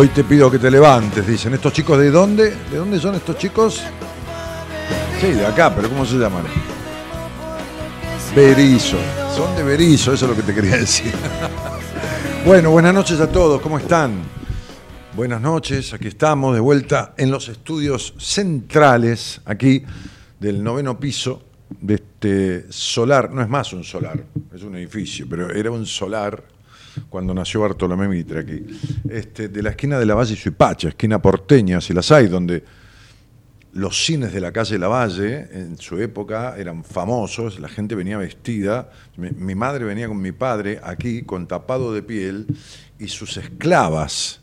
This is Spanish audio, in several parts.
Hoy te pido que te levantes, dicen. ¿Estos chicos de dónde? ¿De dónde son estos chicos? Sí, de acá, pero ¿cómo se llaman? Berizo. Son de Berizo, eso es lo que te quería decir. bueno, buenas noches a todos, ¿cómo están? Buenas noches, aquí estamos de vuelta en los estudios centrales, aquí del noveno piso de este solar, no es más un solar, es un edificio, pero era un solar cuando nació Bartolomé Mitre aquí, este, de la esquina de la Valle Suipacha, esquina porteña, si las hay, donde los cines de la calle Lavalle en su época eran famosos, la gente venía vestida, mi, madre venía con mi padre aquí con tapado de piel y sus esclavas.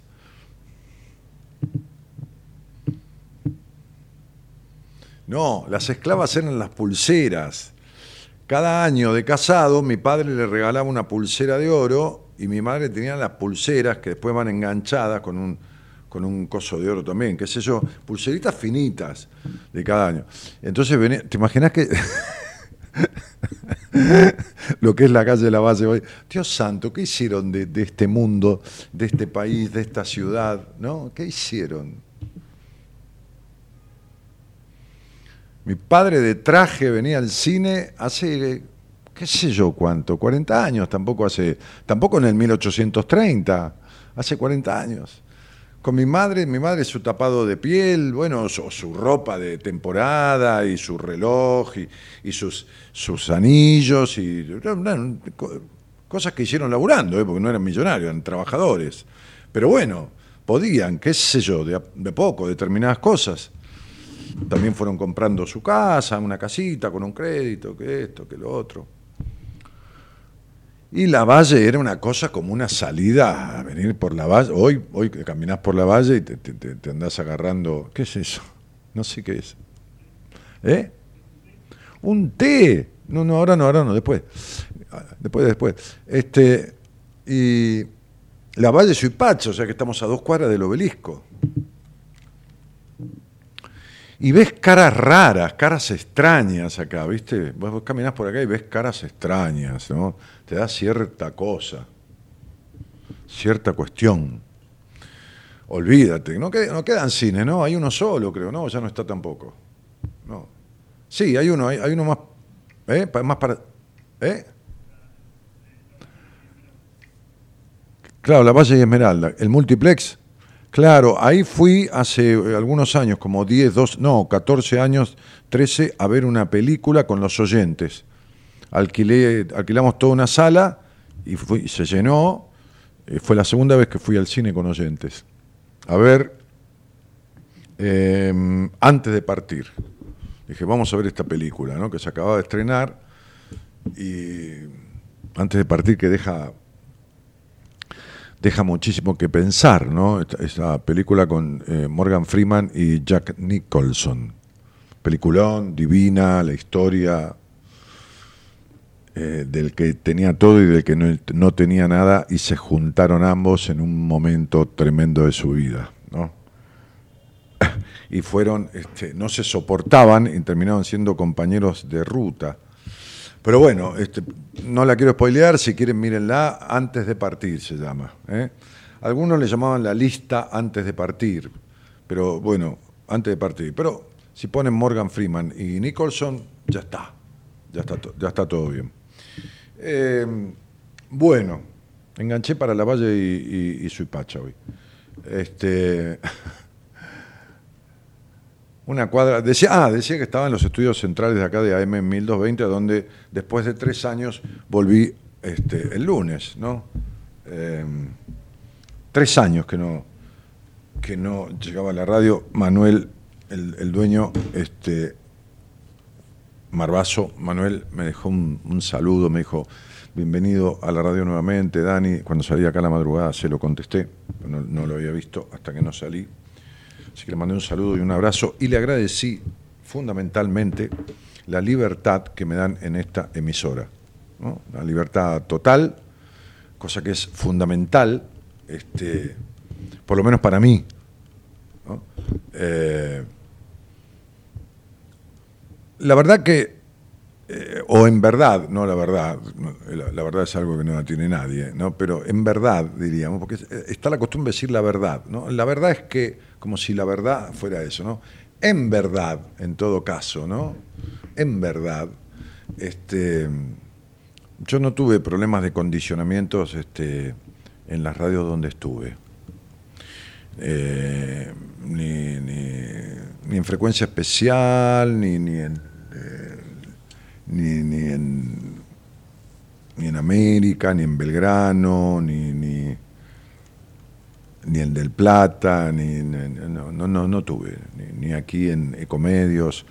No, las esclavas eran las pulseras. Cada año de casado mi padre le regalaba una pulsera de oro y mi madre tenía las pulseras que después van enganchadas con un, con un coso de oro también, qué sé yo, pulseritas finitas de cada año. Entonces, ¿te imaginas que lo que es la calle de la base? Dios santo, ¿qué hicieron de, de, este mundo, de este país, de esta ciudad? ¿No? ¿Qué hicieron? Mi padre de traje venía al cine hace qué sé yo cuánto, 40 años, tampoco hace, tampoco en el 1830, hace 40 años. Con mi madre, mi madre su tapado de piel, bueno, su, ropa de temporada y su reloj y, sus, sus anillos y cosas que hicieron laburando, ¿eh? porque no eran millonarios, eran trabajadores. Pero bueno, podían, qué sé yo, de, de poco, determinadas cosas. También fueron comprando su casa, una casita con un crédito, que esto, que lo otro. Y la valle era una cosa como una salida a venir por la valle. Hoy, hoy caminás por la valle y te, te, te andás agarrando. ¿Qué es eso? No sé qué es. ¿Eh? Un té. No, no, ahora no, ahora no, después. Después, después. Este, y la Valle Suipacha, o sea que estamos a dos cuadras del obelisco. Y ves caras raras, caras extrañas acá, ¿viste? Vos, vos caminás por acá y ves caras extrañas, ¿no? Te da cierta cosa, cierta cuestión. Olvídate, no, qued- no quedan cines, ¿no? Hay uno solo, creo, ¿no? Ya no está tampoco. No. Sí, hay uno, hay, hay uno más, ¿eh? Más para, ¿eh? Claro, la Valle y Esmeralda. El multiplex, claro, ahí fui hace eh, algunos años, como 10, 2, no, 14 años, 13, a ver una película con los oyentes. Alquilé, alquilamos toda una sala y, se llenó. Eh, fue la segunda vez que fui al cine con oyentes. A ver, eh, antes de partir. Dije, vamos a ver esta película, ¿no? Que se acababa de estrenar. Y antes de partir, que deja deja muchísimo que pensar, ¿no? Esta película con eh, Morgan Freeman y Jack Nicholson. Peliculón, divina, la historia eh, del que tenía todo y del que no, no tenía nada y se juntaron ambos en un momento tremendo de su vida, ¿no? y fueron, este, no se soportaban y terminaron siendo compañeros de ruta. Pero bueno, este, no la quiero spoilear, si quieren mírenla, antes de partir se llama. ¿eh? Algunos le llamaban la lista antes de partir, pero bueno, antes de partir. Pero si ponen Morgan Freeman y Nicholson, ya está, ya está, ya está todo bien. Eh, bueno, enganché para la Valle y, y, y Suipacha hoy. Este, una cuadra. Decía, ah, decía que estaba en los estudios centrales de acá de AM 1220, donde después de tres años volví este, el lunes, ¿no? Eh, tres años que no, que no llegaba a la radio. Manuel, el, el dueño, este, Marbazo, Manuel me dejó un, saludo, me dijo, bienvenido a la radio nuevamente, Dani. Cuando salí acá a la madrugada se lo contesté, no, lo había visto hasta que no salí. Así que le mandé un saludo y un abrazo y le agradecí fundamentalmente la libertad que me dan en esta emisora. La libertad total, cosa que es fundamental, este, por lo menos para mí. Eh, la verdad que, eh, o en verdad, no la verdad, la, verdad es algo que no la tiene nadie, ¿no? pero en verdad diríamos, porque es- está la costumbre de decir la verdad. ¿no? La verdad es que, como si la verdad fuera eso, ¿no? En verdad, en todo caso, ¿no? En verdad, este, yo no tuve problemas de condicionamientos este, en las radios donde estuve. Eh, ni, ni- ni en frecuencia especial, ni, ni en, ni, ni en ni en América, ni en Belgrano, ni, ni, ni en Del Plata, ni, no, no, no, tuve, ni, aquí en Ecomedios.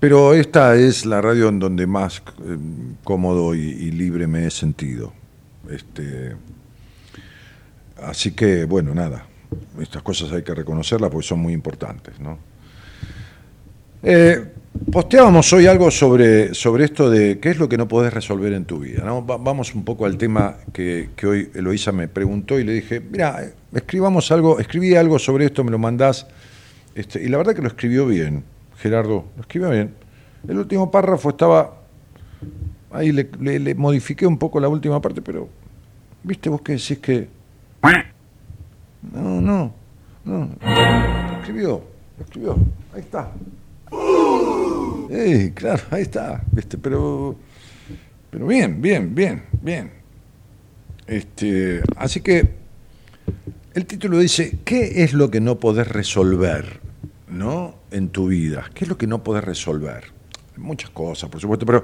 Pero esta es la radio en donde más eh, cómodo y, y libre me he sentido. Este, así que, bueno, nada, estas cosas hay que reconocerlas porque son muy importantes, ¿no? Eh, posteábamos hoy algo sobre, sobre esto de qué es lo que no podés resolver en tu vida. vamos un poco al tema que, hoy Eloísa me preguntó y le dije, mira, escribamos algo, escribí algo sobre esto, me lo mandás. Este, y la verdad que lo escribió bien, Gerardo, lo escribió bien. El último párrafo estaba, ahí le modifiqué un poco la última parte, pero, viste vos que decís que... No, no, no. Lo escribió, lo escribió, ahí está. Eh, claro, ahí está, ¿viste? Pero, pero bien, bien, bien, bien. Este, así que el título dice, ¿qué es lo que no podés resolver ¿no? en tu vida? ¿Qué es lo que no podés resolver? Muchas cosas, por supuesto, pero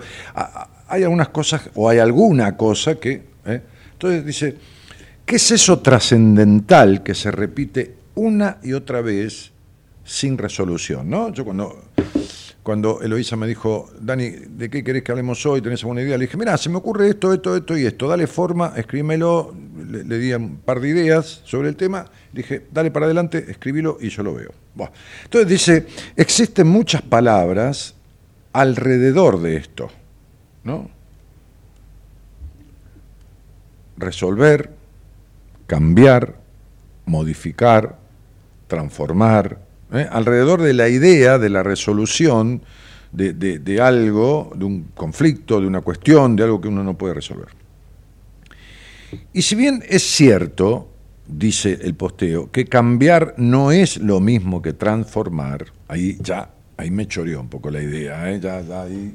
hay algunas cosas, o hay alguna cosa que... ¿eh? Entonces dice, ¿Qué es eso trascendental que se repite una y otra vez sin resolución? ¿no? Yo cuando, cuando Eloísa me dijo, Dani, ¿de qué querés que hablemos hoy? ¿Tenés alguna idea? Le dije, mira, se me ocurre esto, esto, esto y esto. Dale forma, escríbemelo. Le, di un par de ideas sobre el tema. Dije, dale para adelante, escribilo y yo lo veo. Entonces dice, existen muchas palabras alrededor de esto. ¿no? Resolver, cambiar, modificar, transformar, ¿eh? alrededor de la idea de la resolución de, de, de, algo, de un conflicto, de una cuestión, de algo que uno no puede resolver. Y si bien es cierto, dice el posteo, que cambiar no es lo mismo que transformar, ahí ya, ahí me choreó un poco la idea, ¿eh? ya, ya ahí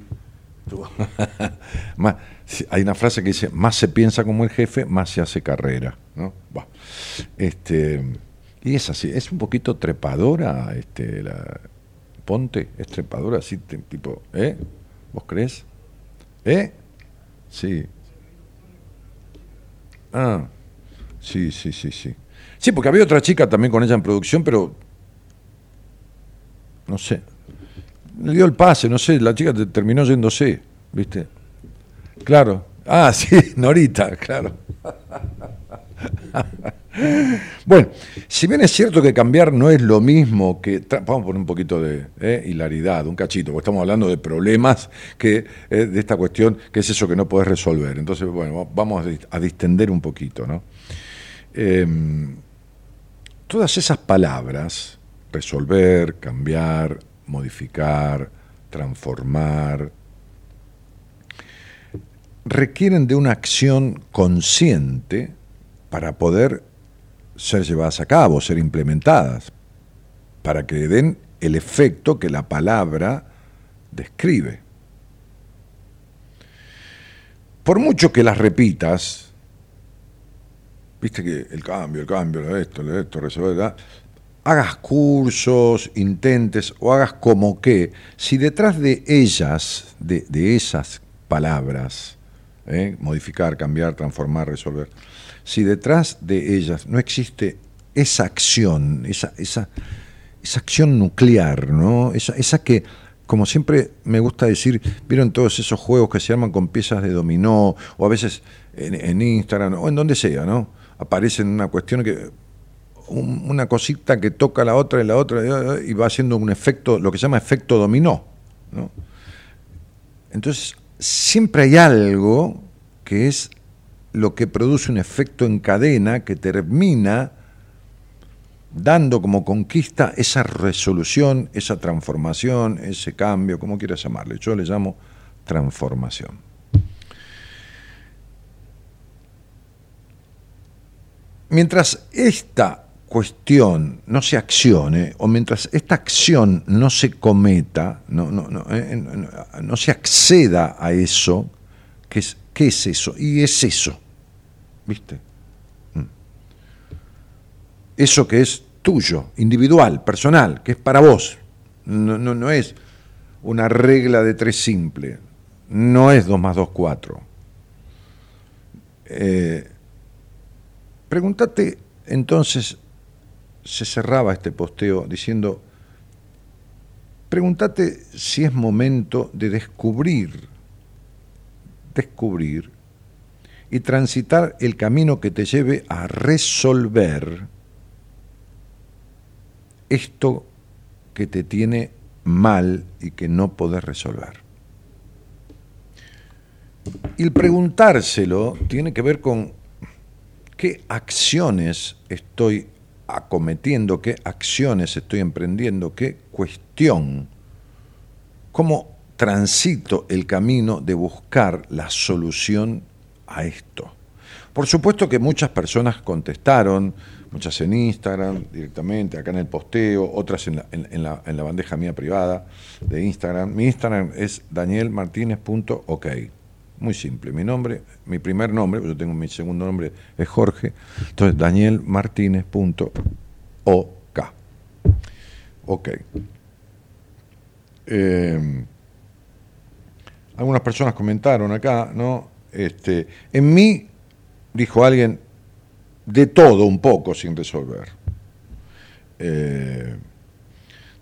hay una frase que dice, más se piensa como el jefe, más se hace carrera. ¿no? Este, y es así, es un poquito trepadora este, la Ponte, es trepadora así, tipo, ¿eh? ¿Vos crees? ¿Eh? Sí. Ah, sí, sí, sí, sí. Sí, porque había otra chica también con ella en producción, pero no sé, le dio el pase, no sé, la chica terminó yéndose, ¿viste? Claro. Ah, sí, Norita, claro. bueno, si bien es cierto que cambiar no es lo mismo que... Vamos a poner un poquito de eh, hilaridad, un cachito, porque estamos hablando de problemas que, eh, de esta cuestión, que es eso que no podés resolver. Entonces, bueno, vamos a distender un poquito, ¿no? Eh, todas esas palabras, resolver, cambiar, modificar, transformar, requieren de una acción consciente para poder ser llevadas a cabo, ser implementadas, para que den el efecto que la palabra describe. Por mucho que las repitas, viste que el cambio, el cambio, esto, esto, resolver, hagas cursos, intentes o hagas como que, si detrás de ellas, de, de esas palabras, ¿eh? modificar, cambiar, transformar, resolver, si detrás de ellas no existe esa acción, esa, esa, esa acción nuclear, ¿no? Esa, esa que, como siempre me gusta decir, vieron todos esos juegos que se arman con piezas de dominó, o a veces en, Instagram, o en donde sea, ¿no? Aparecen una cuestión que una cosita que toca la otra y la otra y va haciendo un efecto, lo que se llama efecto dominó. ¿no? Entonces, siempre hay algo que es lo que produce un efecto en cadena que termina dando como conquista esa resolución, esa transformación, ese cambio, como quieras llamarle. Yo le llamo transformación. Mientras esta cuestión no se accione, o mientras esta acción no se cometa, no, no, no, eh, no se acceda a eso, ¿qué es, ¿qué es eso? Y es eso, ¿viste? Mm. Eso que es tuyo, individual, personal, que es para vos, no, no, no es una regla de tres simple, no es 2 más 2, 4. Eh, pregúntate entonces se cerraba este posteo diciendo, pregúntate si es momento de descubrir, descubrir y transitar el camino que te lleve a resolver esto que te tiene mal y que no podés resolver. Y el preguntárselo tiene que ver con qué acciones estoy acometiendo, qué acciones estoy emprendiendo, qué cuestión, cómo transito el camino de buscar la solución a esto. Por supuesto que muchas personas contestaron, muchas en Instagram directamente, acá en el posteo, otras en la, en, la, en la bandeja mía privada de Instagram. Mi Instagram es danielmartinez.ok. Muy simple. Mi nombre, mi primer nombre, yo tengo mi segundo nombre, es Jorge. Entonces, danielmartinez.ok. Ok. Eh, algunas personas comentaron acá, ¿no? Este, en mí, dijo alguien, de todo un poco sin resolver. Eh,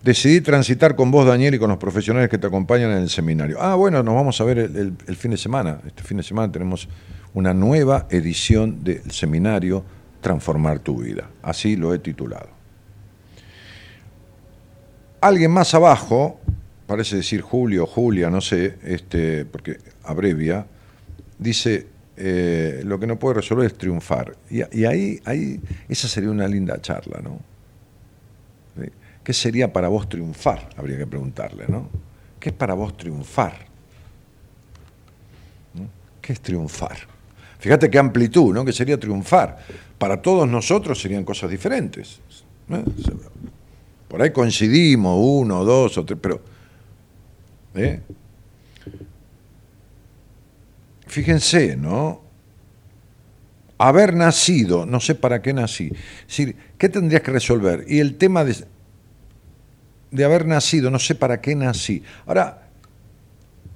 decidí transitar con vos, Daniel, y con los profesionales que te acompañan en el seminario. Ah, bueno, nos vamos a ver el, fin de semana. Este fin de semana tenemos una nueva edición del seminario Transformar tu vida. Así lo he titulado. Alguien más abajo, parece decir Julio, Julia, no sé, este, porque abrevia, dice, eh, lo que no puede resolver es triunfar. Y, ahí, ahí, esa sería una linda charla, ¿no? ¿Qué sería para vos triunfar? Habría que preguntarle, ¿no? ¿Qué es para vos triunfar? ¿Qué es triunfar? Fíjate qué amplitud, ¿no? ¿Qué sería triunfar? Para todos nosotros serían cosas diferentes. Por ahí coincidimos, uno, dos o tres, pero... ¿eh? Fíjense, ¿no? Haber nacido, no sé para qué nací. ¿qué tendrías que resolver? Y el tema de, de haber nacido, no sé para qué nací. Ahora,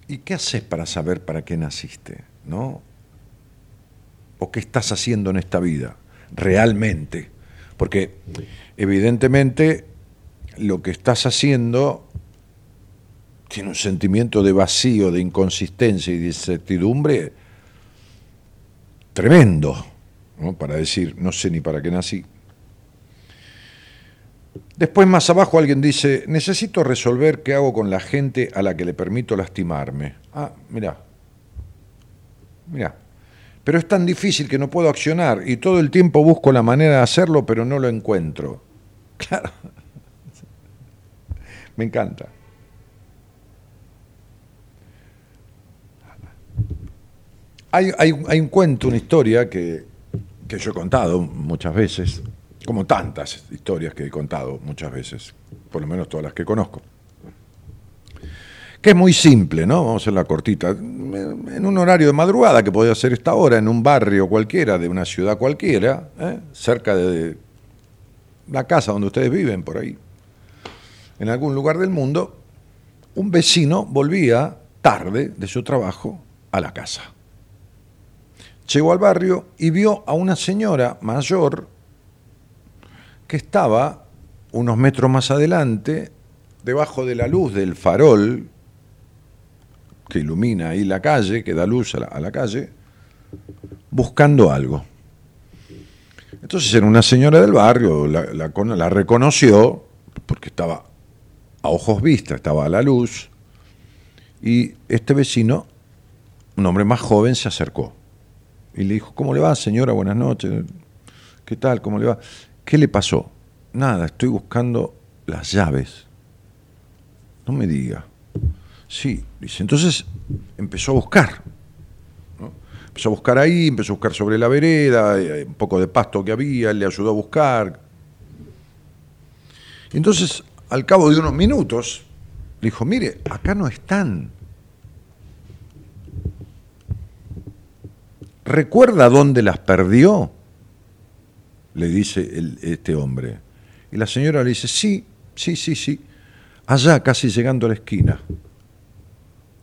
¿y qué haces para saber para qué naciste? ¿No? ¿O qué estás haciendo en esta vida? Realmente. Porque evidentemente lo que estás haciendo tiene un sentimiento de vacío, de inconsistencia y de incertidumbre tremendo, ¿no? para decir, no sé ni para qué nací. Después más abajo alguien dice, necesito resolver qué hago con la gente a la que le permito lastimarme. Ah, mira, mira. Pero es tan difícil que no puedo accionar y todo el tiempo busco la manera de hacerlo, pero no lo encuentro. Claro. Me encanta. Hay, hay, un cuento, una historia que, que yo he contado muchas veces, como tantas historias que he contado muchas veces, por lo menos todas las que conozco. Que es muy simple, ¿no? Vamos a hacerla cortita. En un horario de madrugada, que podía ser esta hora, en un barrio cualquiera, de una ciudad cualquiera, ¿eh? cerca de la casa donde ustedes viven, por ahí, en algún lugar del mundo, un vecino volvía tarde de su trabajo a la casa. Llegó al barrio y vio a una señora mayor que estaba unos metros más adelante, debajo de la luz del farol que ilumina ahí la calle, que da luz a la, calle, buscando algo. Entonces era una señora del barrio, la, la, reconoció, porque estaba a ojos vistas, estaba a la luz, y este vecino, un hombre más joven, se acercó y le dijo, ¿cómo le va, señora? Buenas noches. ¿Qué tal? ¿Cómo le va? ¿Qué le pasó? Nada, estoy buscando las llaves. No me diga. Sí, dice. Entonces empezó a buscar. Empezó a buscar ahí, empezó a buscar sobre la vereda, eh, un poco de pasto que había, le ayudó a buscar. Entonces, al cabo de unos minutos, le dijo, mire, acá no están. ¿Recuerda dónde las perdió? le dice este hombre. Y la señora le dice, sí, sí, sí, sí, allá casi llegando a la esquina.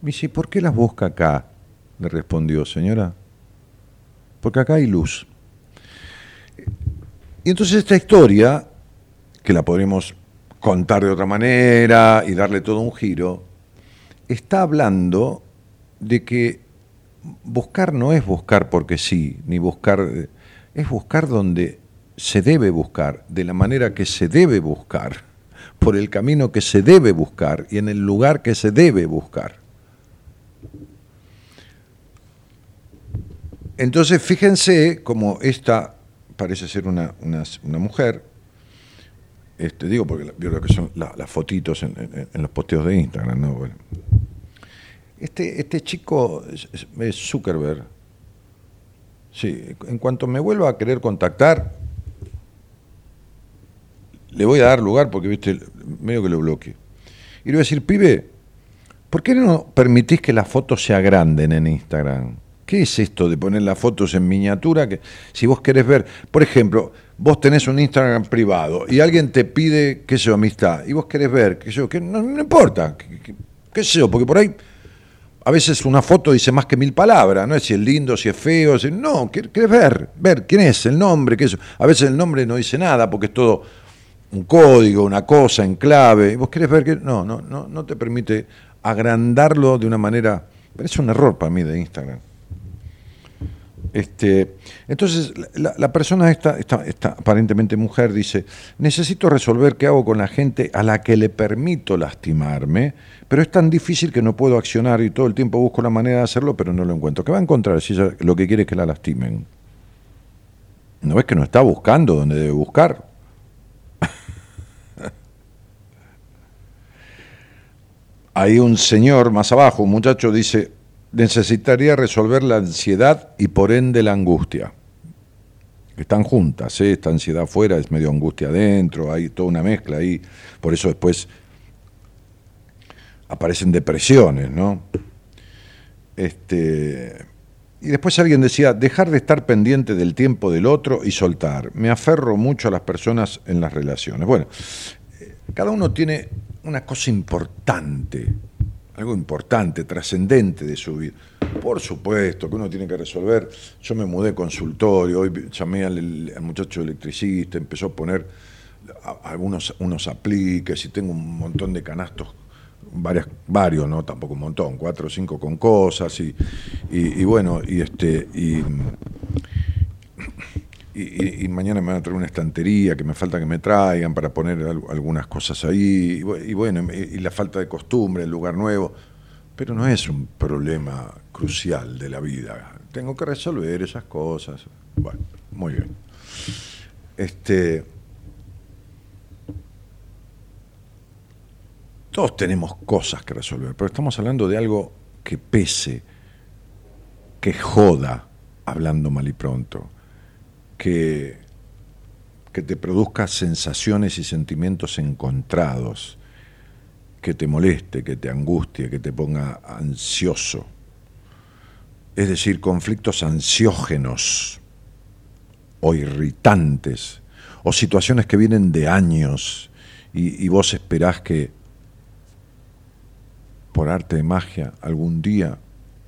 Me dice, ¿por qué las busca acá? Le respondió, señora, porque acá hay luz. Y entonces esta historia, que la podremos contar de otra manera y darle todo un giro, está hablando de que buscar no es buscar porque sí, ni buscar, es buscar donde se debe buscar, de la manera que se debe buscar, por el camino que se debe buscar y en el lugar que se debe buscar. Entonces, fíjense como esta parece ser una, mujer, este, digo porque yo creo que son las fotitos en, los posteos de Instagram, ¿no? Este, este chico Zuckerberg. Sí, en cuanto me vuelva a querer contactar, le voy a dar lugar porque, viste, medio que lo bloquee. Y le voy a decir, pibe, ¿por qué no permitís que las fotos se agranden en Instagram? ¿Qué es esto de poner las fotos en miniatura? Que si vos querés ver, por ejemplo, vos tenés un Instagram privado y alguien te pide, qué sé yo, amistad, y vos querés ver, qué sé yo, que no, importa, qué, sé yo, porque por ahí a veces una foto dice más que mil palabras, no es si es lindo, si es feo, si, no, querés ver, ver quién es, el nombre, qué es. A veces el nombre no dice nada porque es todo un código, una cosa en clave, y vos querés ver que no, no, no, no te permite agrandarlo de una manera, es un error para mí de Instagram. Este, entonces, la, persona esta, esta, aparentemente mujer, dice, necesito resolver qué hago con la gente a la que le permito lastimarme, pero es tan difícil que no puedo accionar y todo el tiempo busco la manera de hacerlo, pero no lo encuentro. ¿Qué va a encontrar si ella lo que quiere es que la lastimen? ¿No ves que no está buscando donde debe buscar? Hay un señor más abajo, un muchacho dice, necesitaría resolver la ansiedad y por ende la angustia. Están juntas, ¿eh? esta ansiedad afuera es medio angustia adentro, hay toda una mezcla ahí, por eso después aparecen depresiones, ¿no? Este, y después alguien decía, dejar de estar pendiente del tiempo del otro y soltar. Me aferro mucho a las personas en las relaciones. Bueno, eh, cada uno tiene una cosa importante algo importante, trascendente de su vida. Por supuesto que uno tiene que resolver. Yo me mudé consultorio, hoy llamé al, muchacho electricista, empezó a poner algunos unos apliques y tengo un montón de canastos, varios, no tampoco un montón, cuatro o cinco con cosas y bueno, y este y y, mañana me van a traer una estantería que me falta que me traigan para poner algunas cosas ahí, y, bueno, y, la falta de costumbre, el lugar nuevo, pero no es un problema crucial de la vida. Tengo que resolver esas cosas. Bueno, muy bien. Este, todos tenemos cosas que resolver, pero estamos hablando de algo que pese, que joda, hablando mal y pronto que, que te produzca sensaciones y sentimientos encontrados, que te moleste, que te angustie, que te ponga ansioso. Es decir, conflictos ansiógenos o irritantes, o situaciones que vienen de años y, y vos esperás que por arte de magia algún día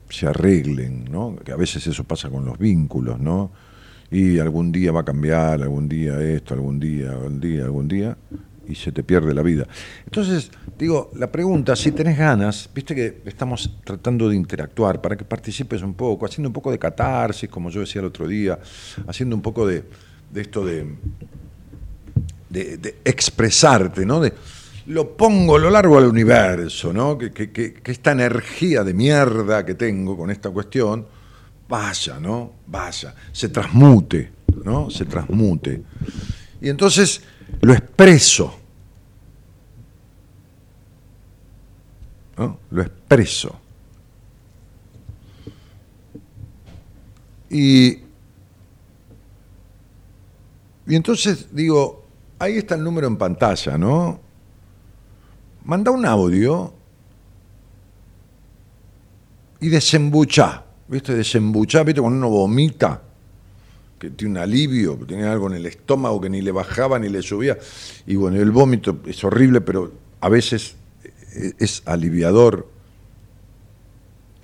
se arreglen, ¿no? Que a veces eso pasa con los vínculos, ¿no? Y algún día va a cambiar, algún día esto, algún día, algún día, algún día, y se te pierde la vida. Entonces, digo, la pregunta, si tenés ganas, viste que estamos tratando de interactuar para que participes un poco, haciendo un poco de catarsis, como yo decía el otro día, haciendo un poco de, esto de, de, expresarte, ¿no? De, lo pongo lo largo del universo, ¿no? Que, que, que esta energía de mierda que tengo con esta cuestión, vaya, ¿no? Vaya, se transmute, ¿no? Se transmute. Y entonces lo expreso, ¿no? Lo expreso. Y, y entonces digo, ahí está el número en pantalla, ¿no? Manda un audio y desembucha. ¿Viste? Desembuchar, ¿viste? Cuando uno vomita, que tiene un alivio, que tenía algo en el estómago que ni le bajaba ni le subía. Y bueno, el vómito es horrible, pero a veces es aliviador.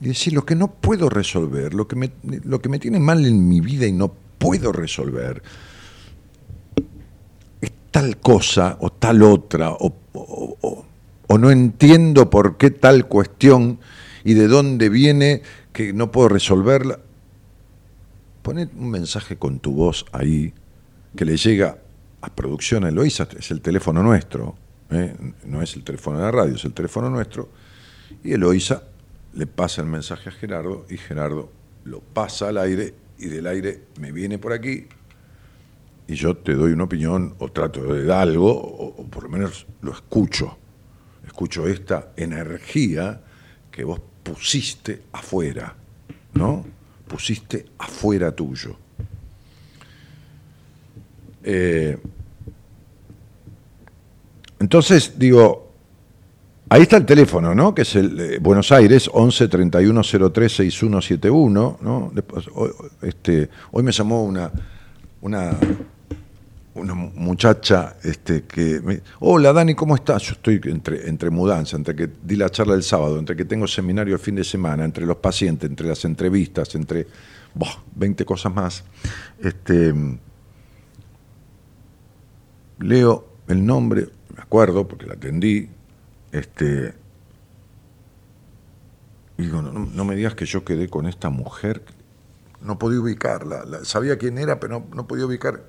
Y decir, lo que no puedo resolver, lo que me, lo que me tiene mal en mi vida y no puedo resolver, es tal cosa o tal otra, o, o no entiendo por qué tal cuestión y de dónde viene que no puedo resolverla, poned un mensaje con tu voz ahí que le llega a producción a Eloisa, es el teléfono nuestro, ¿eh? no es el teléfono de la radio, es el teléfono nuestro, y Eloisa le pasa el mensaje a Gerardo y Gerardo lo pasa al aire y del aire me viene por aquí y yo te doy una opinión o trato de dar algo o, o por lo menos lo escucho, escucho esta energía que vos pusiste afuera, ¿no? Pusiste afuera tuyo. Eh, entonces, digo, ahí está el teléfono, ¿no? Que es el eh, Buenos Aires, 11 31 03 6171, ¿no? este, hoy me llamó una, una, una muchacha este, que me, hola Dani, ¿cómo estás? Yo estoy entre, entre mudanza, entre que di la charla el sábado, entre que tengo seminario el fin de semana, entre los pacientes, entre las entrevistas, entre 20 cosas más. Este, leo el nombre, me acuerdo porque la atendí, este, digo, no, me digas que yo quedé con esta mujer, no podía ubicarla, sabía quién era, pero no, no podía ubicar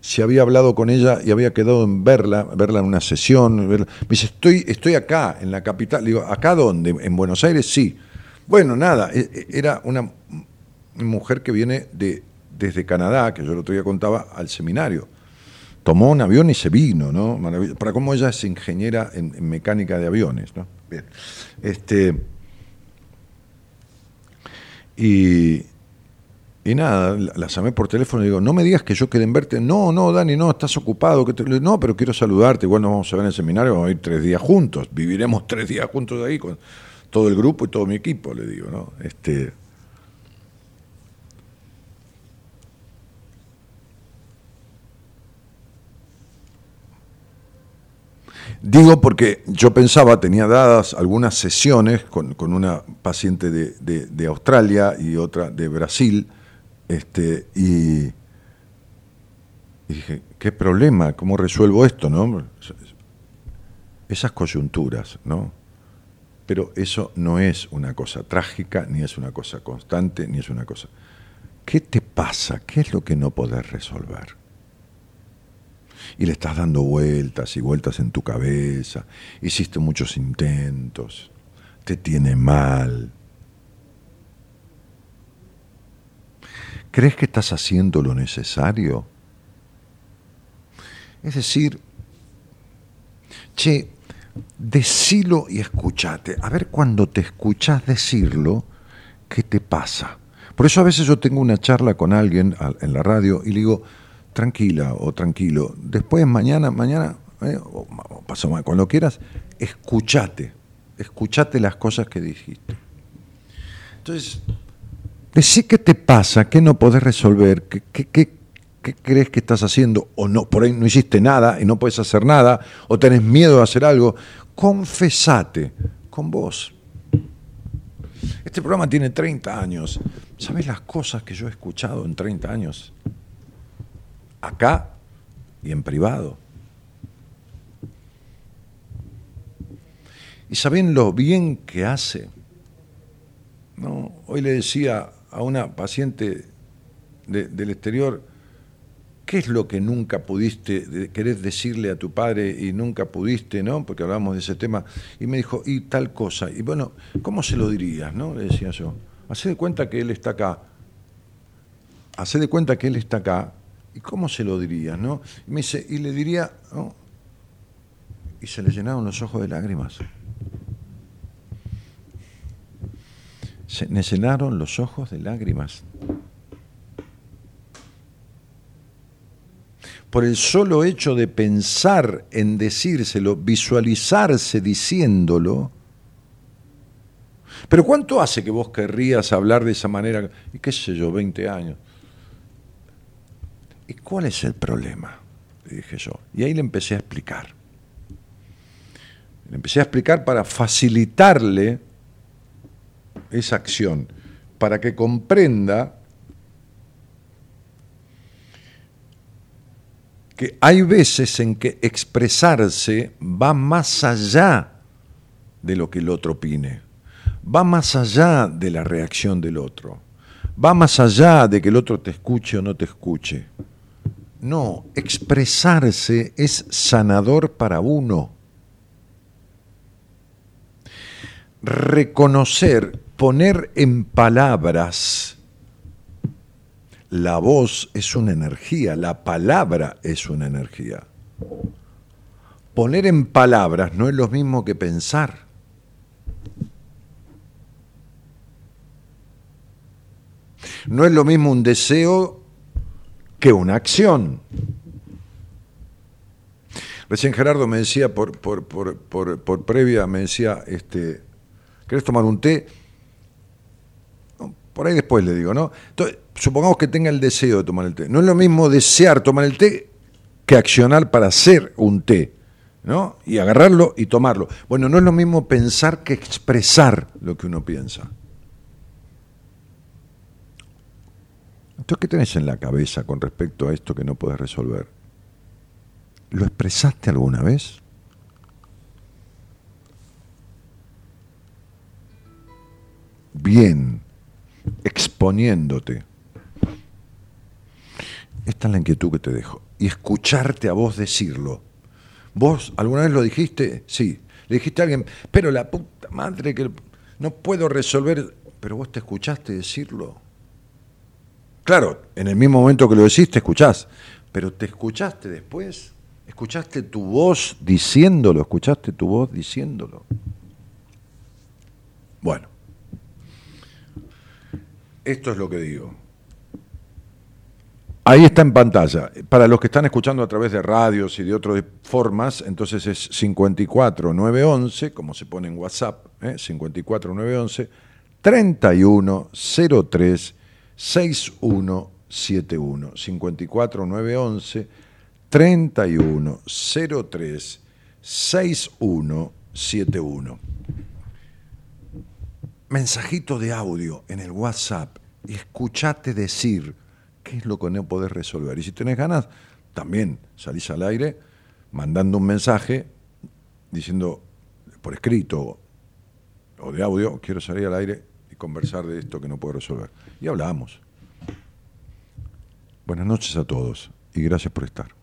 si había hablado con ella y había quedado en verla, verla en una sesión. Me dice, estoy, estoy acá, en la capital. Digo, ¿acá dónde? ¿En Buenos Aires? Sí. Bueno, nada, e, e, era una mujer que viene de, desde Canadá, que yo el otro día contaba, al seminario. Tomó un avión y se vino, ¿no? Para cómo ella es ingeniera en, en, mecánica de aviones, ¿no? Bien. Este, y, y nada, la, llamé por teléfono y digo, no me digas que yo quede en verte. No, no, Dani, no, estás ocupado. No, pero quiero saludarte. Igual nos vamos a ver en el seminario, vamos a ir tres días juntos. Viviremos tres días juntos ahí con todo el grupo y todo mi equipo, le digo, ¿no? Este, Digo porque yo pensaba, tenía dadas algunas sesiones con, una paciente de, de, Australia y otra de Brasil, este, y, dije, ¿qué problema? ¿Cómo resuelvo esto? ¿no? Esas coyunturas, ¿no? Pero eso no es una cosa trágica, ni es una cosa constante, ni es una cosa... ¿Qué te pasa? ¿Qué es lo que no podés resolver? y le estás dando vueltas y vueltas en tu cabeza, hiciste muchos intentos, te tiene mal. ¿Crees que estás haciendo lo necesario? Es decir, che, decilo y escúchate. A ver cuando te escuchas decirlo, ¿qué te pasa? Por eso a veces yo tengo una charla con alguien en la radio y le digo, tranquila o tranquilo. Después, mañana, mañana, eh, o, pasó cuando quieras, escúchate. Escúchate las cosas que dijiste. Entonces, decí qué te pasa, qué no podés resolver, qué, crees que estás haciendo, o no, por ahí no hiciste nada y no puedes hacer nada, o tenés miedo de hacer algo. Confesate con vos. Este programa tiene 30 años. ¿Sabes las cosas que yo he escuchado en 30 años? acá y en privado. ¿Y saben lo bien que hace? ¿No? Hoy le decía a una paciente del exterior, ¿qué es lo que nunca pudiste, querer decirle a tu padre y nunca pudiste, ¿no? Porque hablábamos de ese tema. Y me dijo, y tal cosa. Y bueno, ¿cómo se lo dirías, no? Le decía yo. Hacé de cuenta que él está acá. Hacé de cuenta que él está acá ¿Y cómo se lo diría? ¿no? Y me dice, y le diría, y se le llenaron los ojos de lágrimas. Se me llenaron los ojos de lágrimas. Por el solo hecho de pensar en decírselo, visualizarse diciéndolo. Pero ¿cuánto hace que vos querrías hablar de esa manera? Y qué sé yo, 20 años. ¿Y cuál es el problema? Le dije yo. Y ahí le empecé a explicar. Le empecé a explicar para facilitarle esa acción, para que comprenda que hay veces en que expresarse va más allá de lo que el otro opine, va más allá de la reacción del otro, va más allá de que el otro te escuche o no te escuche. No, expresarse es sanador para uno. Reconocer, poner en palabras. La voz es una energía, la palabra es una energía. Poner en palabras no es lo mismo que pensar. No es lo mismo un deseo que una acción. Recién Gerardo me decía por, por, previa, me decía, este, ¿querés tomar un té? Por ahí después le digo, ¿no? Entonces, supongamos que tenga el deseo de tomar el té. No es lo mismo desear tomar el té que accionar para hacer un té, ¿no? Y agarrarlo y tomarlo. Bueno, no es lo mismo pensar que expresar lo que uno piensa. Entonces, ¿qué tenés en la cabeza con respecto a esto que no puedes resolver? ¿Lo expresaste alguna vez? Bien, exponiéndote. Esta es la inquietud que te dejo. Y escucharte a vos decirlo. ¿Vos alguna vez lo dijiste? Sí. Le dijiste a alguien, pero la puta madre que no puedo resolver, pero vos te escuchaste decirlo. Claro, en el mismo momento que lo decís, te escuchás, pero te escuchaste después, escuchaste tu voz diciéndolo, escuchaste tu voz diciéndolo. Bueno, esto es lo que digo. Ahí está en pantalla. Para los que están escuchando a través de radios y de otras formas, entonces es 54911, como se pone en WhatsApp, ¿eh? 54911 3103 6171 54911 3103 6171 Mensajito de audio en el WhatsApp y escuchate decir qué es lo que no podés resolver. Y si tenés ganas, también salís al aire mandando un mensaje diciendo por escrito o de audio, quiero salir al aire y conversar de esto que no puedo resolver. Y hablamos. Buenas noches a todos y gracias por estar.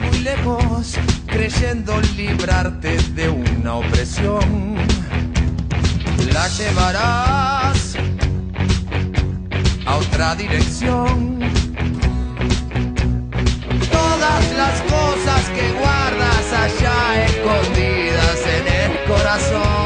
muy lejos creyendo librarte de una opresión. La llevarás a otra dirección. Todas las cosas que guardas allá escondidas en el corazón.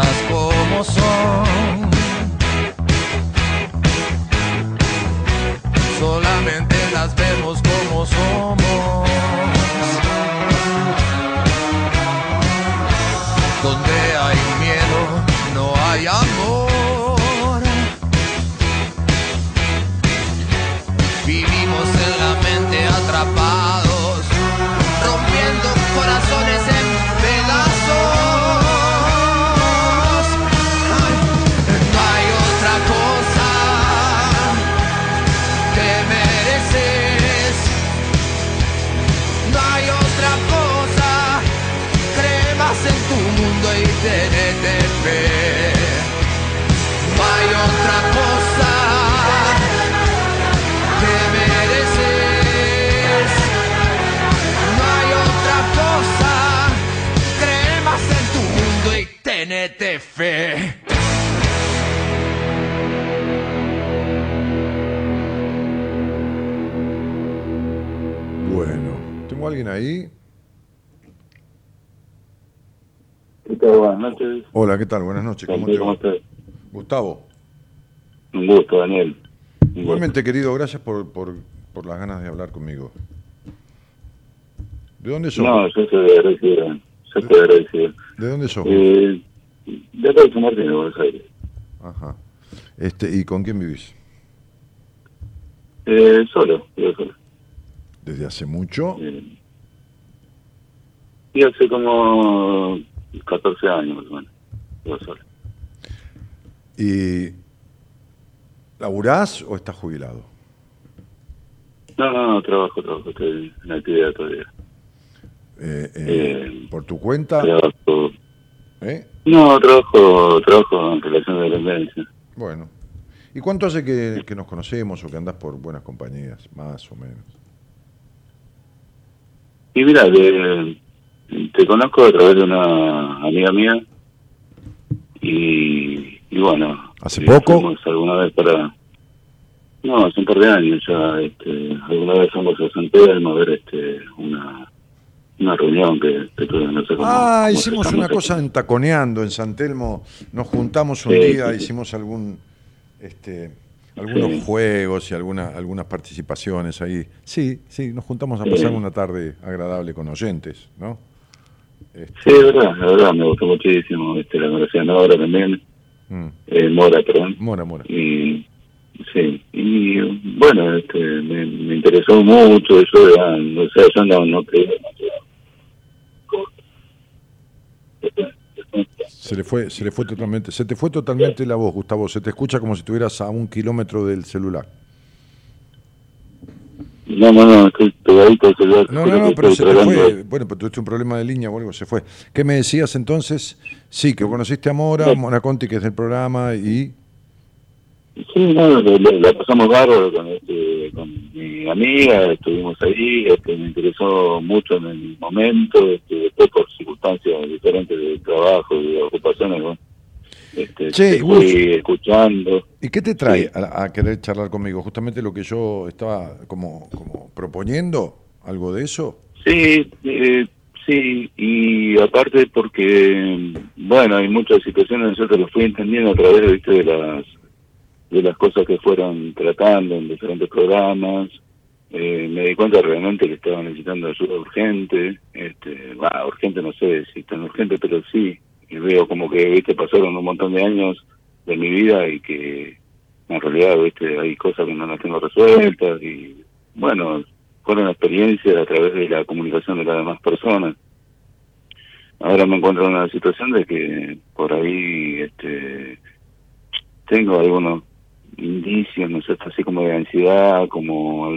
como son. Solamente las vemos como somos. Fe. Bueno, ¿tengo alguien ahí? ¿Qué tal? Buenas noches. Hola, ¿qué tal? Buenas noches. ¿Cómo te ¿Cómo va? estás? Gustavo. Un gusto, Daniel. Un gusto. Igualmente, querido, gracias por, por, por las ganas de hablar conmigo. ¿De dónde sos? No, yo soy de agradecido. Yo soy agradecido. ¿De dónde sos? Eh, de acá de San Martín, de Buenos Aires. Ajá. Este, ¿Y con quién vivís? Eh, solo, yo solo. ¿Desde hace mucho? Eh, y hace como 14 años más o menos. Yo solo. ¿Y laburás o estás jubilado? No, no, no, trabajo, trabajo. Estoy en actividad todavía. Eh, eh, Eh, ¿Por tu cuenta? Trabajo. ¿Eh? No, trabajo, trabajo en relación de dependencia. Bueno. ¿Y cuánto hace que, que nos conocemos o que andás por buenas compañías? Más o menos. Y mira, te, te conozco a través de una amiga mía y, y bueno. ¿Hace eh, poco? alguna vez para... No, hace un par de años ya. Este, alguna vez fuimos a San Telmo a ver este, una, una reunión que, que tuvimos, no sé Ah, hicimos una cosa en Taconeando, en San Telmo. Nos juntamos un Sí, día, sí, hicimos algún, este, algunos Sí. juegos y alguna, algunas participaciones ahí. Sí, sí, nos juntamos a pasar una tarde agradable con oyentes, ¿no? Este, Sí, es verdad, verdad, me gustó muchísimo. Este, la a Nora también, mm, eh, Mora, perdón. Mora, Mora. y sí y bueno este me, me interesó mucho yo ya, no sé yo no no creo Se le fue, se le fue totalmente, se te fue totalmente la voz, Gustavo. Se te escucha como si estuvieras a un kilómetro del celular. no no no estoy pegadito al celular No, no, no, pero se te fue. Bueno, pero tuviste un problema de línea o algo, se fue. ¿Qué me decías entonces? Sí, que conociste a Mora, Sí. Mora Conti, que es del programa, y. sí no la, pasamos bárbaro con este con mi amiga estuvimos ahí este me interesó mucho en el momento este después por circunstancias diferentes de trabajo y de ocupaciones bueno, este Che, te vos- escuchando ¿Y qué te trae Sí. a, a querer charlar conmigo? Justamente lo que yo estaba como, como proponiendo, algo de eso. Sí, eh, sí, y aparte porque, bueno, hay muchas situaciones, yo te lo fui entendiendo a través ¿viste, de las de las cosas que fueron tratando en diferentes programas. Eh, me di cuenta realmente que estaba necesitando ayuda urgente, este, urgente no sé si tan urgente, pero sí, y veo como que, viste, pasaron un montón de años de mi vida y que en realidad, viste, hay cosas que no las tengo resueltas y, bueno, fueron experiencias a través de la comunicación de las demás personas. Ahora me encuentro en una situación de que por ahí este tengo algunos indicios, no sé, así como de ansiedad, como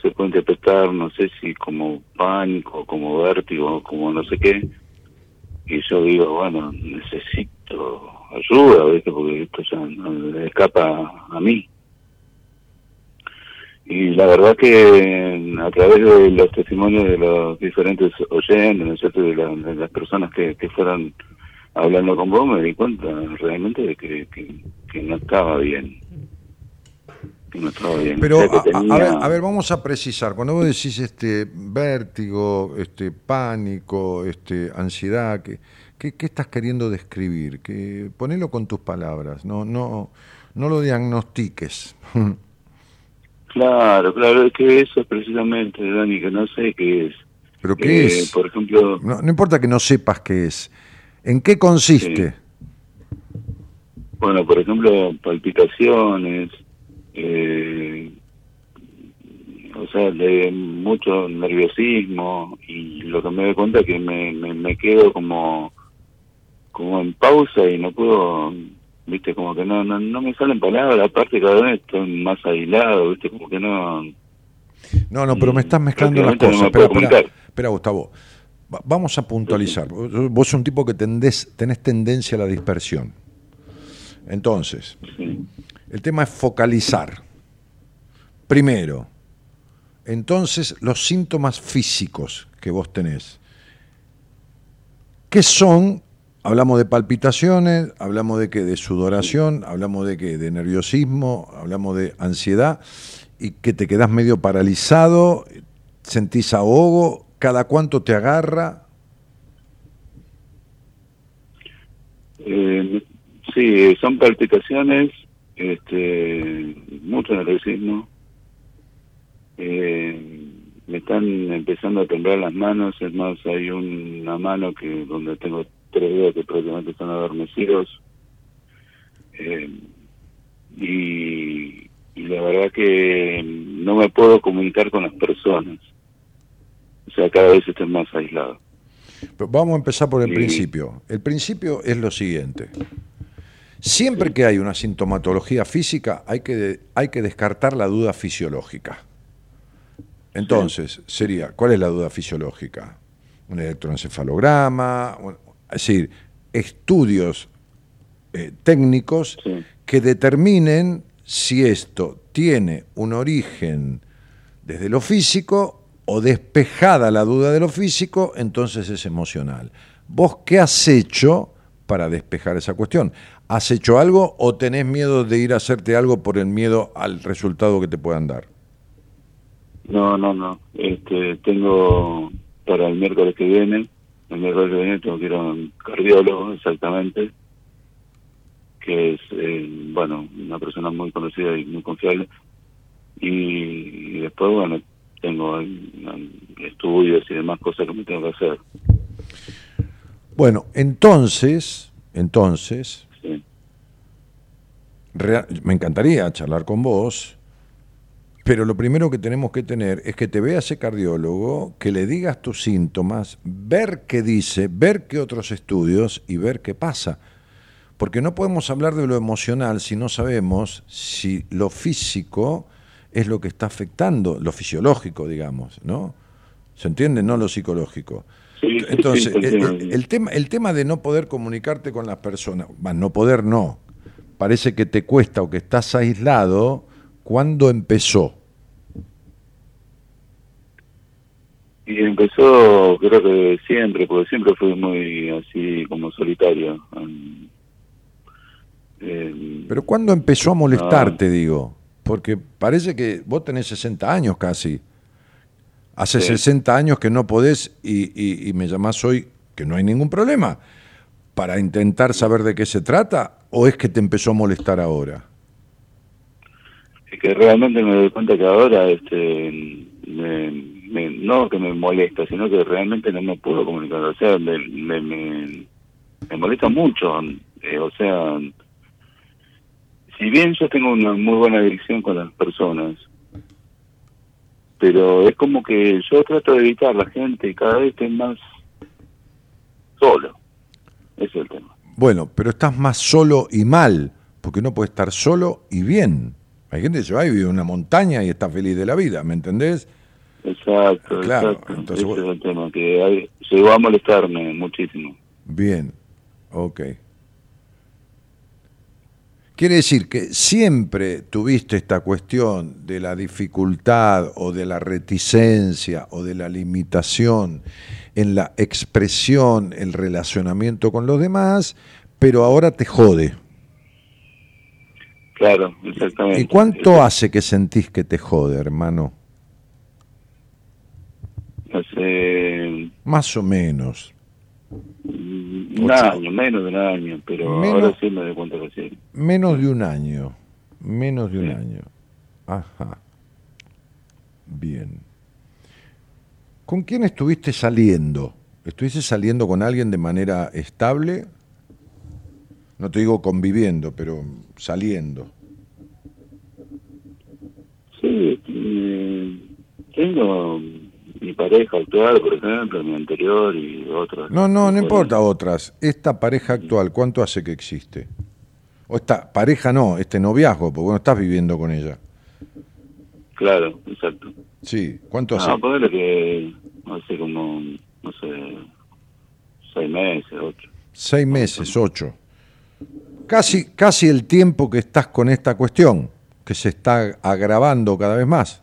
se puede interpretar, no sé si como pánico, como vértigo, como no sé qué. Y yo digo, bueno, necesito ayuda, ¿viste? Porque esto ya no escapa a mí. Y la verdad que a través de los testimonios de los diferentes oyentes, ¿no es? De, la- de las personas que, que fueron hablando con vos, me di cuenta realmente de que, que no estaba bien. Pero, a, ver, a ver, vamos a precisar. Cuando vos decís este vértigo, este pánico, este ansiedad, ¿qué, qué, qué estás queriendo describir? Que, ponelo con tus palabras, no, no, no lo diagnostiques. Claro, claro, es que eso es precisamente, Dani, que no sé qué es. ¿Pero qué Eh, es? Por ejemplo, No, no importa que no sepas qué es. ¿En qué consiste? Bueno, por ejemplo, palpitaciones, eh, o sea, de mucho nerviosismo y lo que me doy cuenta es que me, me, me quedo como como en pausa y no puedo, viste, como que no, no, no me salen palabras, aparte cada vez estoy más aislado, viste, como que no... No, no, pero me estás mezclando las no cosas. me Espera, Gustavo. Va- Vamos a puntualizar. Vos vos sos un tipo que tendés, tenés tendencia a la dispersión. Entonces, Sí. El tema es focalizar. Primero, entonces los síntomas físicos que vos tenés. ¿Qué son? Hablamos de palpitaciones, hablamos de qué, de sudoración, hablamos de qué, de nerviosismo, hablamos de ansiedad y que te quedás medio paralizado, sentís ahogo, cada cuánto te agarra. Eh, sí, son palpitaciones, este, mucho nerviosismo. Eh, me están empezando a temblar las manos, es más, hay una mano que donde tengo tres dedos que prácticamente están adormecidos. Eh, y, y la verdad que no me puedo comunicar con las personas. O sea, cada vez estoy más aislado. Pero vamos a empezar por el principio. El principio es lo siguiente. Siempre que hay una sintomatología física, hay que, hay que descartar la duda fisiológica. Entonces, sería, ¿cuál es la duda fisiológica? Un electroencefalograma, es decir, estudios eh, técnicos Sí. que determinen si esto tiene un origen desde lo físico o despejada la duda de lo físico, entonces es emocional. ¿Vos qué has hecho para despejar esa cuestión? ¿Has hecho algo o tenés miedo de ir a hacerte algo por el miedo al resultado que te puedan dar? No, no, no. Este, tengo para el miércoles que viene, el miércoles que viene tengo que ir a un cardiólogo, exactamente, que es, eh, bueno, una persona muy conocida y muy confiable. Y, y después, bueno, tengo estudios y demás cosas que me tengo que hacer. Bueno, entonces, entonces, Me encantaría charlar con vos, pero lo primero que tenemos que tener es que te vea ese cardiólogo, que le digas tus síntomas, ver qué dice, ver qué otros estudios y ver qué pasa. Porque no podemos hablar de lo emocional si no sabemos si lo físico es lo que está afectando, lo fisiológico, digamos, ¿no? ¿Se entiende? No lo psicológico. Sí, Entonces, sí, el, el- tema, el tema de no poder comunicarte con las personas, no poder no, parece que te cuesta o que estás aislado, ¿cuándo empezó? Y empezó, creo que siempre, porque siempre fui muy así como solitario. Eh, Pero ¿cuándo empezó a molestarte, digo? Porque parece que vos tenés 60 años casi. Hace Sí. 60 años que no podés y, y- y me llamás hoy que no hay ningún problema. Para intentar saber de qué se trata, o es que te empezó a molestar ahora? Es que realmente me doy cuenta que ahora este me, no que me molesta sino que realmente no me puedo comunicar o sea me, me, me, me molesta mucho eh, o sea si bien yo tengo una muy buena dirección con las personas pero es como que yo trato de evitar la gente y cada vez estoy más solo ese es el tema Bueno, pero estás más solo y mal, porque no puedes estar solo y bien. Hay gente que se va y vive en una montaña y está feliz de la vida, ¿me entendés? exacto Claro, exacto entonces ese vos- es el tema que hay- llegó a molestarme muchísimo Bien, ok. Quiere decir que siempre tuviste esta cuestión de la dificultad o de la reticencia o de la limitación en la expresión, el relacionamiento con los demás, pero ahora te jode. Claro, exactamente. ¿Y cuánto hace que sentís que te jode, hermano? Hace Más o menos. Un año, menos de un año, pero Menos- ahora sí me doy cuenta sí. Menos de un año. Menos de un Sí. año. Ajá. Bien. ¿Con quién estuviste saliendo? ¿Estuviste saliendo con alguien de manera estable? No te digo conviviendo, pero saliendo. Sí, eh, tengo mi pareja actual, por ejemplo, mi anterior y otras. No, no, no importa otras. Esta pareja actual, ¿cuánto hace que existe? O esta pareja no, este noviazgo, porque no estás viviendo con ella. Claro, exacto. Sí, ¿cuánto hace? No, ponele que hace como no sé, seis meses, ocho. Seis meses, ocho. Casi, casi el tiempo que estás con esta cuestión, que se está agravando cada vez más.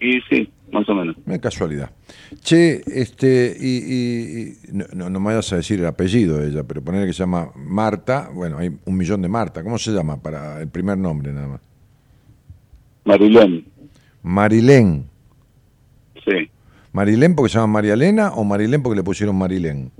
Y sí, más o menos. Una casualidad. Che, este, y, y- no, no, me vayas a decir el apellido de ella, pero poner que se llama Marta, bueno, hay un millón de Marta. ¿Cómo se llama para el primer nombre nada más? Marilén, Marilén. sí. ¿Marilén porque se llama María Elena o Marilén porque le pusieron Marilén?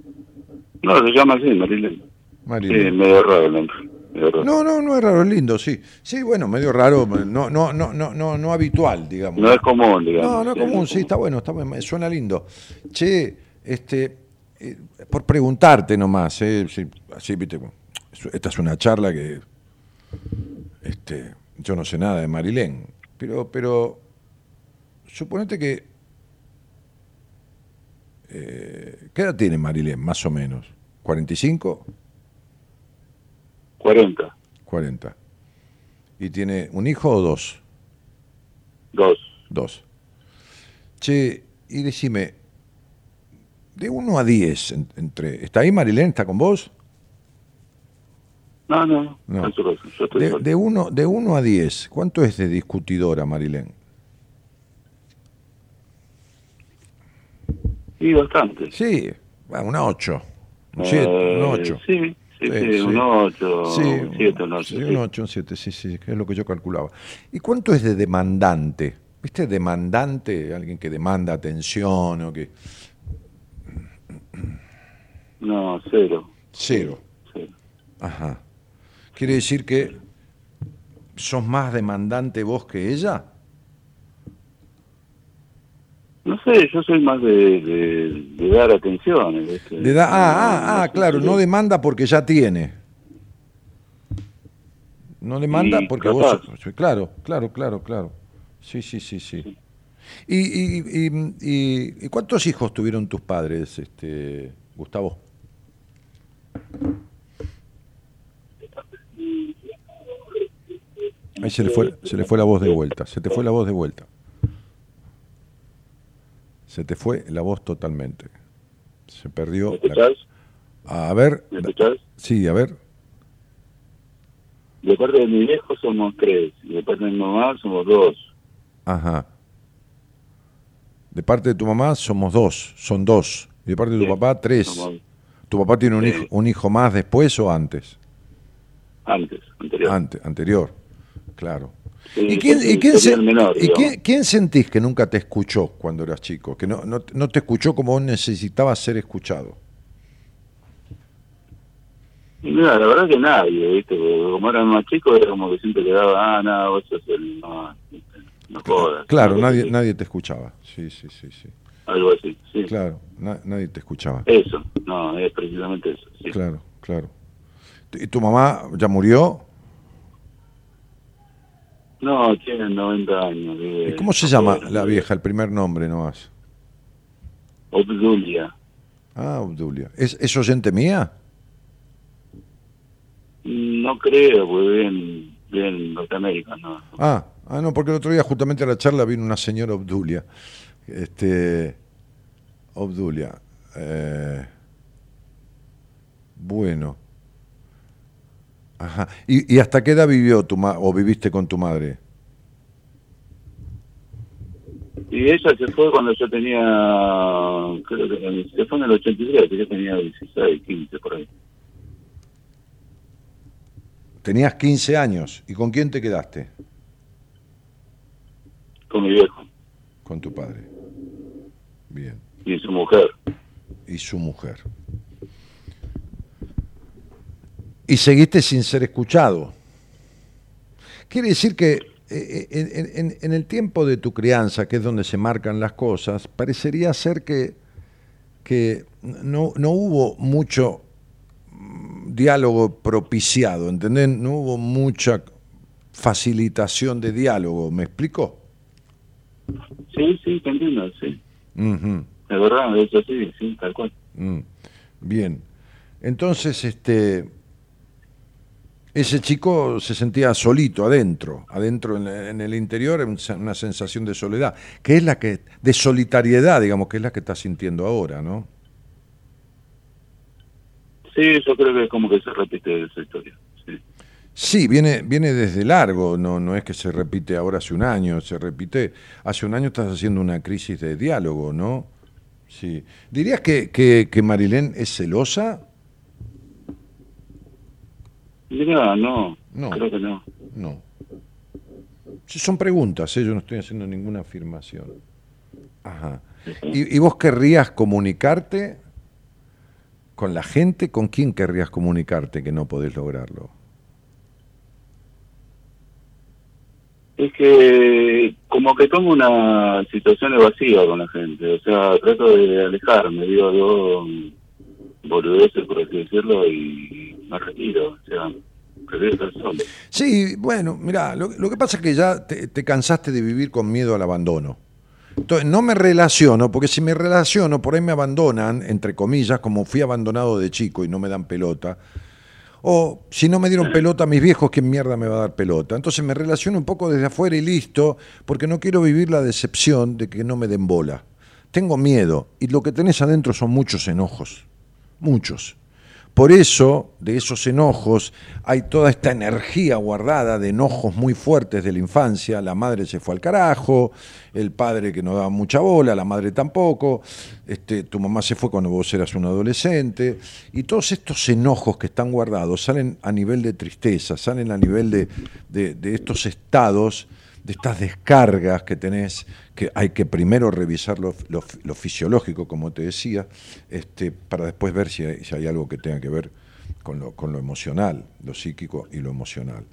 No, se llama así, Marilén. Sí, Marilén. medio raro el nombre. No, no, no es raro, es lindo, sí. Sí, bueno, medio raro, no, no, no, no, no, no habitual, digamos. No es común, digamos. No, no es común, sí, está bueno, está bueno, suena lindo. Che, este, eh, por preguntarte nomás, eh, sí, así, viste, esta es una charla que, este, yo no sé nada de Marilén, pero, pero, suponete que, eh, ¿qué edad tiene Marilén, más o menos? ¿45? 40, 40. ¿Y tiene un hijo o dos? dos. Dos. Che, y decime, de 1 a 10, en- entre, ¿está ahí Marilén? ¿Está con vos? No, no, No. De, uno, de 1 a 10, ¿cuánto es de discutidora Marilén? Sí, bastante. Sí, una 8. Un 7, Eh, un 8. Sí, sí, Sí, sí, sí. un 8, Sí, un 7, un 8. sí, un 8, un 7, sí, sí, es lo que yo calculaba. ¿Y cuánto es de demandante? ¿Viste demandante? Alguien que demanda atención o que... No, cero. Cero. cero. Ajá. ¿Quiere decir que sos más demandante vos que ella? Sé, yo soy más de, de, de dar atención. ¿viste? Le da, ah, ah, ah, claro, no demanda porque ya tiene. No demanda porque vos... capaz. Claro, claro, claro, claro. Sí, sí, sí, sí. ¿Y, y, y, y- y cuántos hijos tuvieron tus padres, este, Gustavo? Ahí se le fue, se le fue la voz de vuelta, se te fue la voz de vuelta. Se te fue la voz totalmente. Se perdió. ¿Me la- escuchás? A ver, ¿Me escuchás? sí, a ver. De parte de mi viejo somos tres, y de parte de mi mamá somos dos. Ajá. De parte de tu mamá somos dos, son dos. Y de parte de tu Sí, papá, tres. somos ¿Tu papá tiene un, Sí. hijo, un hijo más después o antes? antes, anterior. Ante- anterior, claro. ¿Y, quién, sería- y quién sería se- el menor, y digamos. quién- quién sentís que nunca te escuchó cuando eras chico? Que no, no, no te escuchó como vos necesitabas ser escuchado. Mira, la verdad que nadie, ¿viste? Como eran más chicos, era como que siempre quedaba, ah, no, vos sos el. No, no jodas. Claro, No, nadie, sí, nadie te escuchaba. Sí, sí, sí, sí. Algo así, sí. Claro, na- nadie te escuchaba. Eso, no, es precisamente eso, sí. Claro, claro. ¿Y tu mamá ya murió? No, tienen 90 años. ¿Y cómo se llama la vieja, el primer nombre nomás? Obdulia. Ah, Obdulia. ¿Es, ¿Es oyente mía? No creo, porque vive en, vive en Norteamérica, no. Ah, ah, no, porque el otro día justamente a la charla vino una señora Obdulia. Este, Obdulia. eh, bueno. Ajá. ¿Y, y hasta qué edad vivió tu ma o viviste con tu madre? Y ella se fue cuando yo tenía, creo que se fue en el 83, que yo tenía 16, 15 por ahí. Tenías 15 años. ¿Y con quién te quedaste? Con mi viejo Con tu padre. Bien. y su mujer. Y su mujer. Y seguiste sin ser escuchado. Quiere decir que eh, en, en- en el tiempo de tu crianza, que es donde se marcan las cosas, parecería ser que, que no, no hubo mucho mm, diálogo propiciado, ¿entendés? No hubo mucha facilitación de diálogo, ¿me explico? Sí, sí, te entiendo, sí. Ujú. De verdad, de hecho sí, sí, tal cual. Mm, Bien. Entonces, este, ese chico se sentía solito adentro, adentro en, en el interior, una sensación de soledad, que es la que, de solitariedad, digamos, que es la que está sintiendo ahora, ¿no? Sí, yo creo que es como que se repite esa historia. Sí, Sí, viene, viene desde largo, no, no es que se repite ahora hace un año, se repite, hace un año estás haciendo una crisis de diálogo, ¿no? Sí. ¿Dirías que, que, que Marilén es celosa? Mira, no, No. creo que no. No. Son preguntas, ¿eh? yo no estoy haciendo ninguna afirmación. Ajá. ¿Y, y vos querrías comunicarte con la gente? ¿Con quién querrías comunicarte que no podés lograrlo? Es que como que tomo una situación evasiva con la gente, o sea, trato de alejarme, digo yo boludeces por así decirlo y me retiro, o sea. Sí, bueno, mira, lo, que pasa es que ya te, te cansaste de vivir con miedo al abandono. Entonces, no me relaciono, porque si me relaciono, por ahí me abandonan, entre comillas, como fui abandonado de chico y no me dan pelota. O si no me dieron pelota a mis viejos, ¿quién mierda me va a dar pelota? Entonces me relaciono un poco desde afuera y listo, porque no quiero vivir la decepción de que no me den bola. Tengo miedo y lo que tenés adentro son muchos enojos, muchos. Por eso, de esos enojos, hay toda esta energía guardada de enojos muy fuertes de la infancia. La madre se fue al carajo, el padre que no daba mucha bola, la madre tampoco, este, tu mamá se fue cuando vos eras un adolescente. Y todos estos enojos que están guardados salen a nivel de tristeza, salen a nivel de, de- de estos estados, de estas descargas que tenés, que hay que primero revisar lo, fisiológico, como te decía, este, para después ver si hay, si hay algo que tenga que ver con lo, con lo emocional, lo psíquico y lo emocional.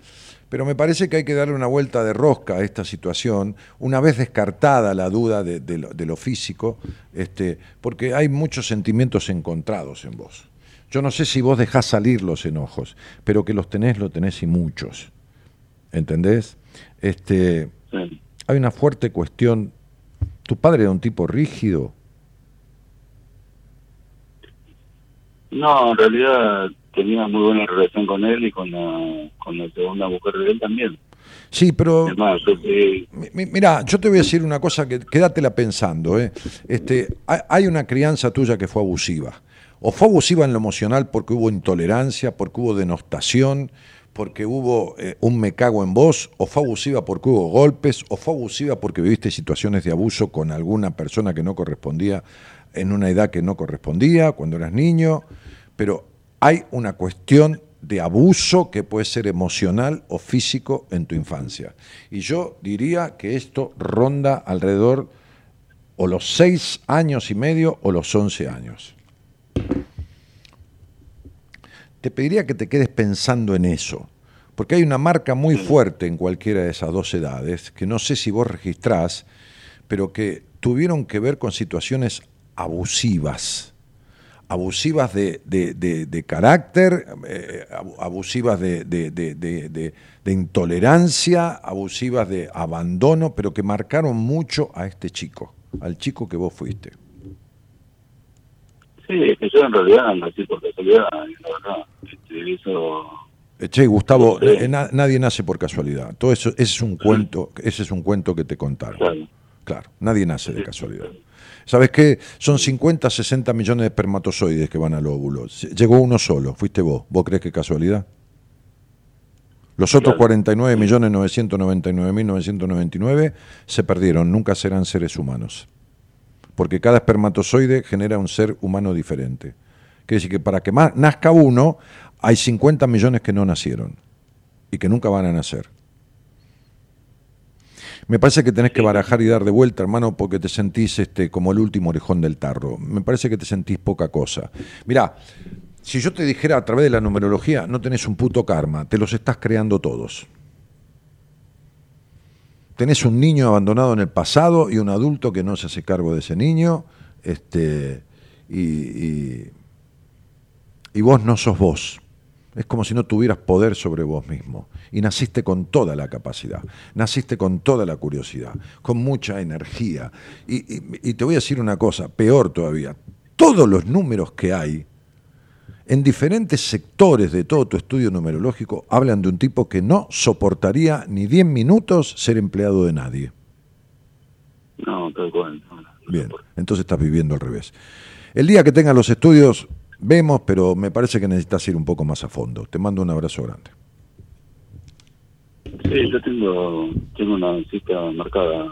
Pero me parece que hay que darle una vuelta de rosca a esta situación, una vez descartada la duda de, de lo, de lo físico, este, porque hay muchos sentimientos encontrados en vos. Yo no sé si vos dejás salir los enojos, pero que los tenés, lo tenés y muchos. ¿Entendés? Este, Sí. hay una fuerte cuestión. ¿Tu padre era un tipo rígido? No, en realidad tenía muy buena relación con él y con la, con la segunda mujer de él también. Sí, pero Mira, yo te voy a decir una cosa que quédatela pensando. ¿eh? Este, hay una crianza tuya que fue abusiva. O fue abusiva en lo emocional porque hubo intolerancia, porque hubo denostación, porque hubo eh, un me cago en vos, o fue abusiva porque hubo golpes, o fue abusiva porque viviste situaciones de abuso con alguna persona que no correspondía en una edad que no correspondía, cuando eras niño. Pero hay una cuestión de abuso que puede ser emocional o físico en tu infancia. Y yo diría que esto ronda alrededor o los seis años y medio o los once años. Te pediría que te quedes pensando en eso, porque hay una marca muy fuerte en cualquiera de esas dos edades, que no sé si vos registrás, pero que tuvieron que ver con situaciones abusivas abusivas de, de- de- carácter, eh, abu- abusivas de intolerancia, abusivas de abandono, pero que marcaron mucho a este chico, al chico que vos fuiste. sí, es que yo en realidad nací por casualidad, la verdad. Eso, Eh, Che, Gustavo, Sí. eh, na- nadie nace por casualidad. Todo eso, ese es un cuento, ese es un cuento que te contaron. claro. Claro, nadie nace de casualidad. ¿Sabes qué? Son 50, 60 millones de espermatozoides que van al óvulo. Llegó uno solo, fuiste vos. ¿Vos crees que es casualidad? Los otros Claro. 49 millones 999 mil 999 se perdieron, nunca serán seres humanos. Porque cada espermatozoide genera un ser humano diferente. Quiere decir que para que nazca uno, hay 50 millones que no nacieron y que nunca van a nacer. Me parece que tenés que barajar y dar de vuelta, hermano, porque te sentís este, como el último orejón del tarro. Me parece que te sentís poca cosa. Mirá, si yo te dijera a través de la numerología, no tenés un puto karma, te los estás creando todos. Tenés un niño abandonado en el pasado y un adulto que no se hace cargo de ese niño, este, y, y, y vos no sos vos. Es como si no tuvieras poder sobre vos mismo. Y naciste con toda la capacidad, naciste con toda la curiosidad, con mucha energía. Y, y- y te voy a decir una cosa, peor todavía, todos los números que hay en diferentes sectores de todo tu estudio numerológico hablan de un tipo que no soportaría ni 10 minutos ser empleado de nadie. No, tal cual. no, no Bien, entonces estás viviendo al revés. El día que tengas los estudios, vemos, pero me parece que necesitas ir un poco más a fondo. Te mando un abrazo grande. Sí, yo tengo, tengo una cita marcada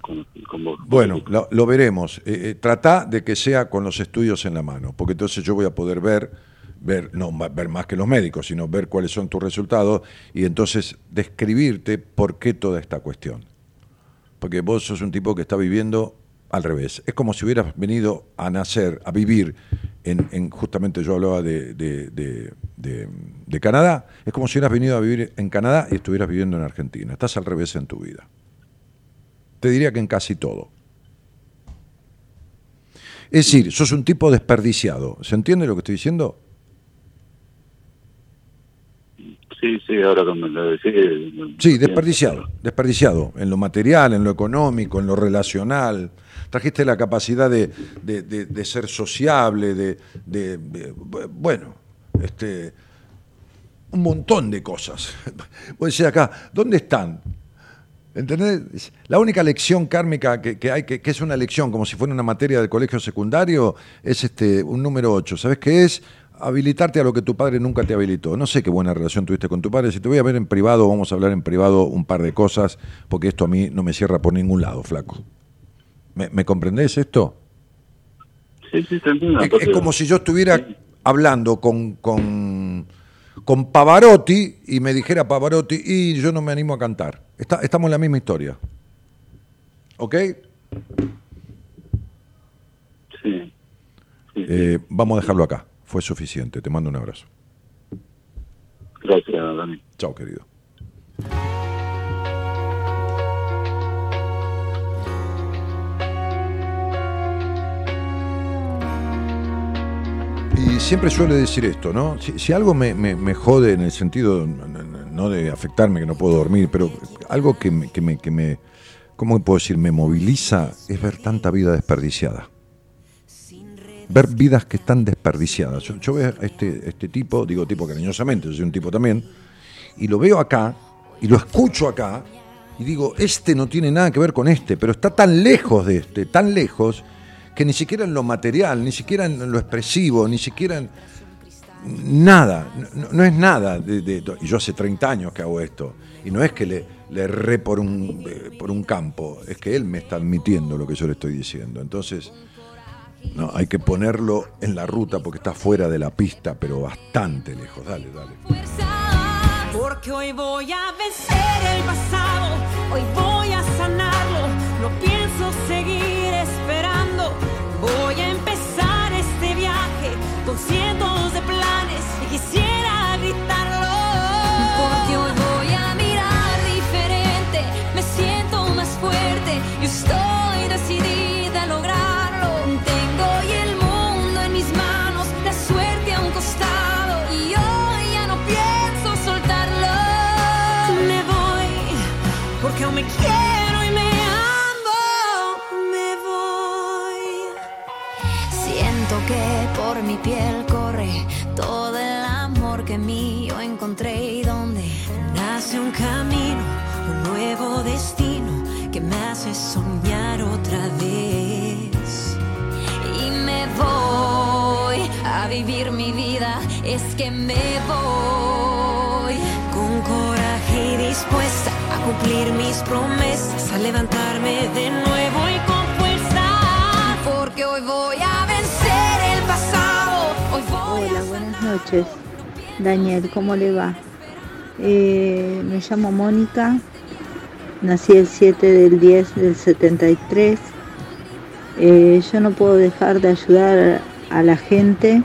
con, con vos. Bueno, lo, lo veremos. Eh, eh, trata de que sea con los estudios en la mano, porque entonces yo voy a poder ver, ver, no ver más que los médicos, sino ver cuáles son tus resultados y entonces describirte por qué toda esta cuestión. Porque vos sos un tipo que está viviendo al revés. Es como si hubieras venido a nacer, a vivir en, en- justamente yo hablaba de, de- de- de- de Canadá, es como si hubieras venido a vivir en Canadá y estuvieras viviendo en Argentina. Estás al revés en tu vida. Te diría que en casi todo. Es decir, sos un tipo desperdiciado. ¿Se entiende lo que estoy diciendo? Sí, sí, ahora me lo decís. Sí, desperdiciado, desperdiciado, en lo material, en lo económico, en lo relacional. Trajiste la capacidad de, de- ser sociable, de, bueno, este, un montón de cosas. Vos decís acá, ¿dónde están? ¿Entendés? La única lección kármica que, hay, que, que es una lección, como si fuera una materia del colegio secundario, es este un número 8. ¿Sabes qué es? Habilitarte a lo que tu padre nunca te habilitó. No sé qué buena relación tuviste con tu padre. Si te voy a ver en privado, vamos a hablar en privado un par de cosas, porque esto a mí no me cierra por ningún lado, flaco. ¿Me, me comprendés esto? Sí, sí, te entiendo. Es, como si yo estuviera hablando con, con, con Pavarotti y me dijera Pavarotti y yo no me animo a cantar. Está- estamos en la misma historia. ¿Ok? Sí. Eh, vamos a dejarlo acá. Fue suficiente. Te mando un abrazo. Gracias, Dani. Chao, querido. Y siempre suele decir esto, ¿no? Si, algo me, jode en el sentido, no- de afectarme, que no puedo dormir, pero algo que me, que me, que me ¿cómo puedo decir? Me moviliza es ver tanta vida desperdiciada. Ver vidas que están desperdiciadas. Yo, yo veo a este, este tipo, digo tipo cariñosamente, yo soy un tipo también, y lo veo acá, y lo escucho acá, y digo, este no tiene nada que ver con este, pero está tan lejos de este, tan lejos, que ni siquiera en lo material, ni siquiera en lo expresivo, ni siquiera en nada, no, es nada. de- de- y yo hace 30 años que hago esto, y no es que le, le erré por un, eh, por un campo, es que él me está admitiendo lo que yo le estoy diciendo. Entonces, no, hay que ponerlo en la ruta porque está fuera de la pista, pero bastante lejos. Dale, dale. Porque hoy voy a vencer el pasado, hoy voy a sanarlo, no pienso seguir esperando. Mi piel corre todo el amor que mío encontré y donde Nace un camino, un nuevo destino que me hace soñar otra vez. y me voy a vivir mi vida, es que me voy. Con coraje y dispuesta a cumplir mis promesas, a levantarme de nuevo Hola, buenas noches. Daniel, ¿cómo le va? Eh, me llamo Mónica, nací el 7 del 10 del 73. Eh, yo no puedo dejar de ayudar a la gente.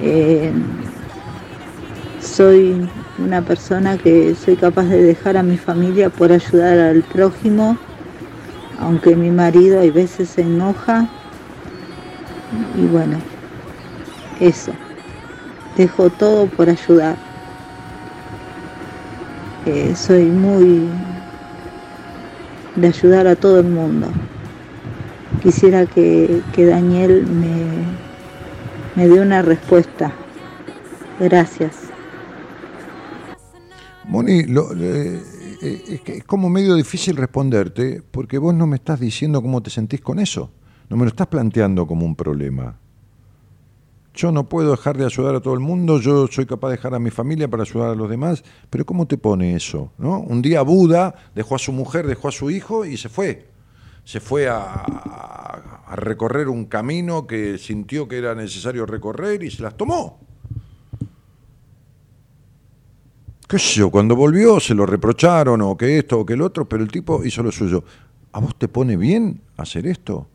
Eh, soy una persona que soy capaz de dejar a mi familia por ayudar al prójimo, aunque mi marido hay veces se enoja. Y bueno, eso. Dejo todo por ayudar. Eh, soy muy de ayudar a todo el mundo. Quisiera que, que Daniel me, me dé una respuesta. Gracias. Moni, lo- eh, eh, es, como medio difícil responderte porque vos no me estás diciendo cómo te sentís con eso. No me lo estás planteando como un problema. Yo no puedo dejar de ayudar a todo el mundo, yo soy capaz de dejar a mi familia para ayudar a los demás, pero ¿cómo te pone eso? ¿no? Un día Buda dejó a su mujer, dejó a su hijo y se fue. Se fue a, a- recorrer un camino que sintió que era necesario recorrer y se las tomó. qué sé yo, cuando volvió se lo reprocharon o que esto o que el otro, pero el tipo hizo lo suyo. ¿A vos te pone bien hacer esto?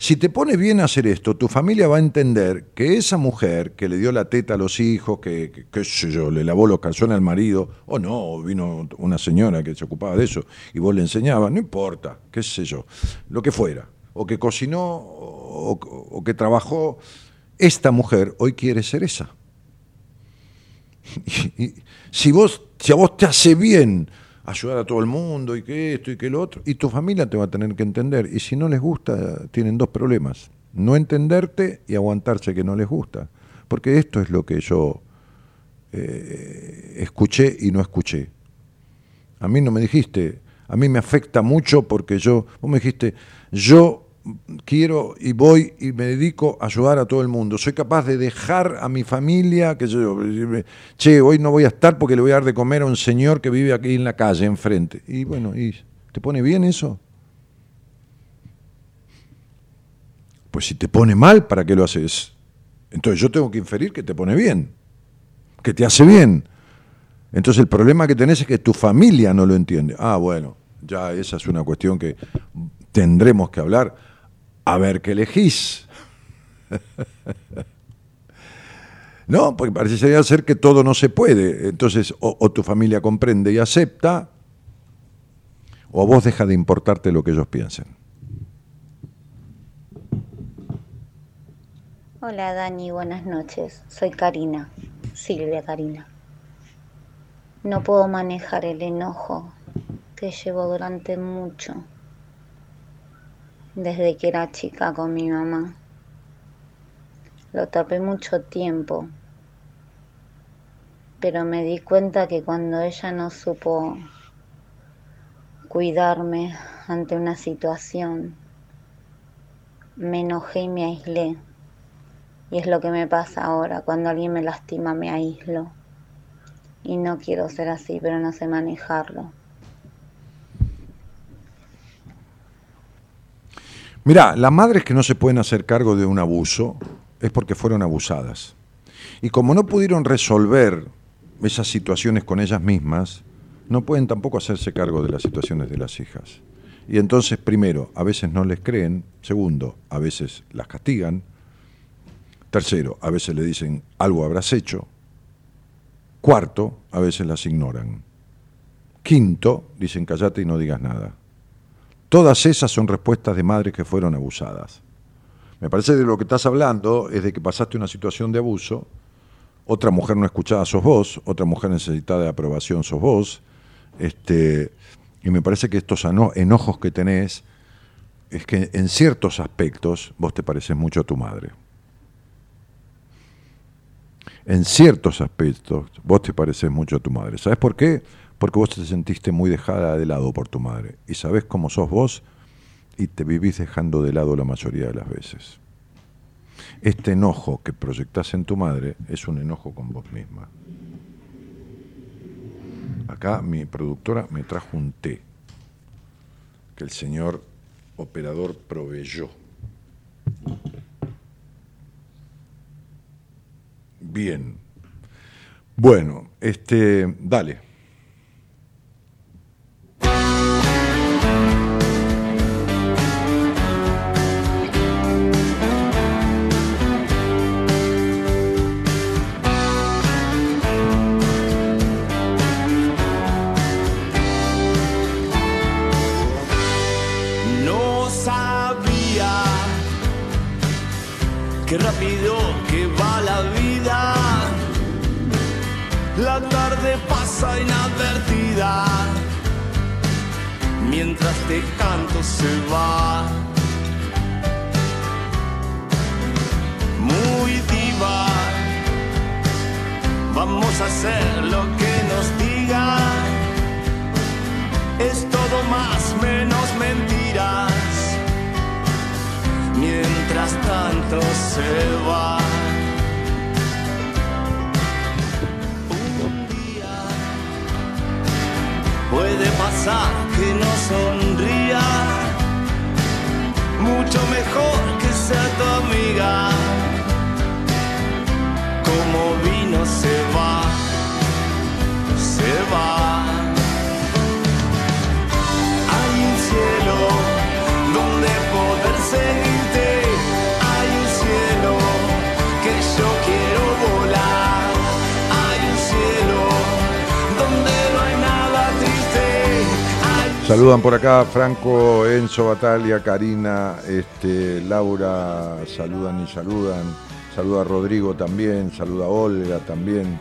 Si te pone bien hacer esto, tu familia va a entender que esa mujer que le dio la teta a los hijos, que, que- qué sé yo, le lavó los calzones al marido, o no, vino una señora que se ocupaba de eso y vos le enseñabas, no importa, qué sé yo, lo que fuera, o que cocinó o, o que trabajó, esta mujer hoy quiere ser esa. Y si vos, si a vos te hace bien ayudar a todo el mundo y que esto y que lo otro, y tu familia te va a tener que entender. Y si no les gusta, tienen dos problemas. No entenderte y aguantarse que no les gusta. Porque esto es lo que yo eh, escuché y no escuché. A mí no me dijiste, a mí me afecta mucho porque yo, vos me dijiste, yo quiero y voy y me dedico a ayudar a todo el mundo. Soy capaz de dejar a mi familia, que yo, che, hoy no voy a estar porque le voy a dar de comer a un señor que vive aquí en la calle, enfrente. Y bueno, ¿y ¿te pone bien eso? Pues si te pone mal, ¿para qué lo haces? Entonces yo tengo que inferir que te pone bien, que te hace bien. Entonces el problema que tenés es que tu familia no lo entiende. Ah, bueno, ya esa es una cuestión que tendremos que hablar. A ver qué elegís. no, porque parecería ser que todo no se puede. Entonces, o, tu familia comprende y acepta, o a vos deja de importarte lo que ellos piensen. Hola Dani, buenas noches. Soy Karina, Silvia Karina. No puedo manejar el enojo que llevo durante mucho, desde que era chica con mi mamá. Lo tapé mucho tiempo, pero me di cuenta que cuando ella no supo cuidarme ante una situación, me enojé y me aislé. Y es lo que me pasa ahora, cuando alguien me lastima me aíslo. Y no quiero ser así, pero no sé manejarlo. Mirá, las madres que no se pueden hacer cargo de un abuso es porque fueron abusadas. Y como no pudieron resolver esas situaciones con ellas mismas, no pueden tampoco hacerse cargo de las situaciones de las hijas. Y entonces, primero, a veces no les creen, segundo, a veces las castigan, tercero, a veces le dicen algo habrás hecho, cuarto, a veces las ignoran, quinto, dicen callate y no digas nada. Todas esas son respuestas de madres que fueron abusadas. Me parece que de lo que estás hablando es de que pasaste una situación de abuso, otra mujer no escuchada sos vos, otra mujer necesitada de aprobación sos vos, este, y me parece que estos enojos que tenés es que en ciertos aspectos vos te pareces mucho a tu madre. En ciertos aspectos vos te pareces mucho a tu madre. ¿Sabes por qué? Porque vos te sentiste muy dejada de lado por tu madre. Y sabés cómo sos vos y te vivís dejando de lado la mayoría de las veces. Este enojo que proyectás en tu madre es un enojo con vos misma. Acá mi productora me trajo un té que el señor operador proveyó. Bien. Bueno, este, dale. Qué rápido que va la vida. La tarde pasa inadvertida. Mientras te canto se va. Muy diva. vamos a hacer lo que nos digan. Es todo más menos mentiras. Mientras tanto se va. Un día puede pasar que no sonría. Mucho mejor que sea tu amiga como vino se va, se va. Saludan por acá Franco, Enzo, Batalia, Karina, este, Laura, saludan y saludan. Saluda a Rodrigo también, saluda a Olga también,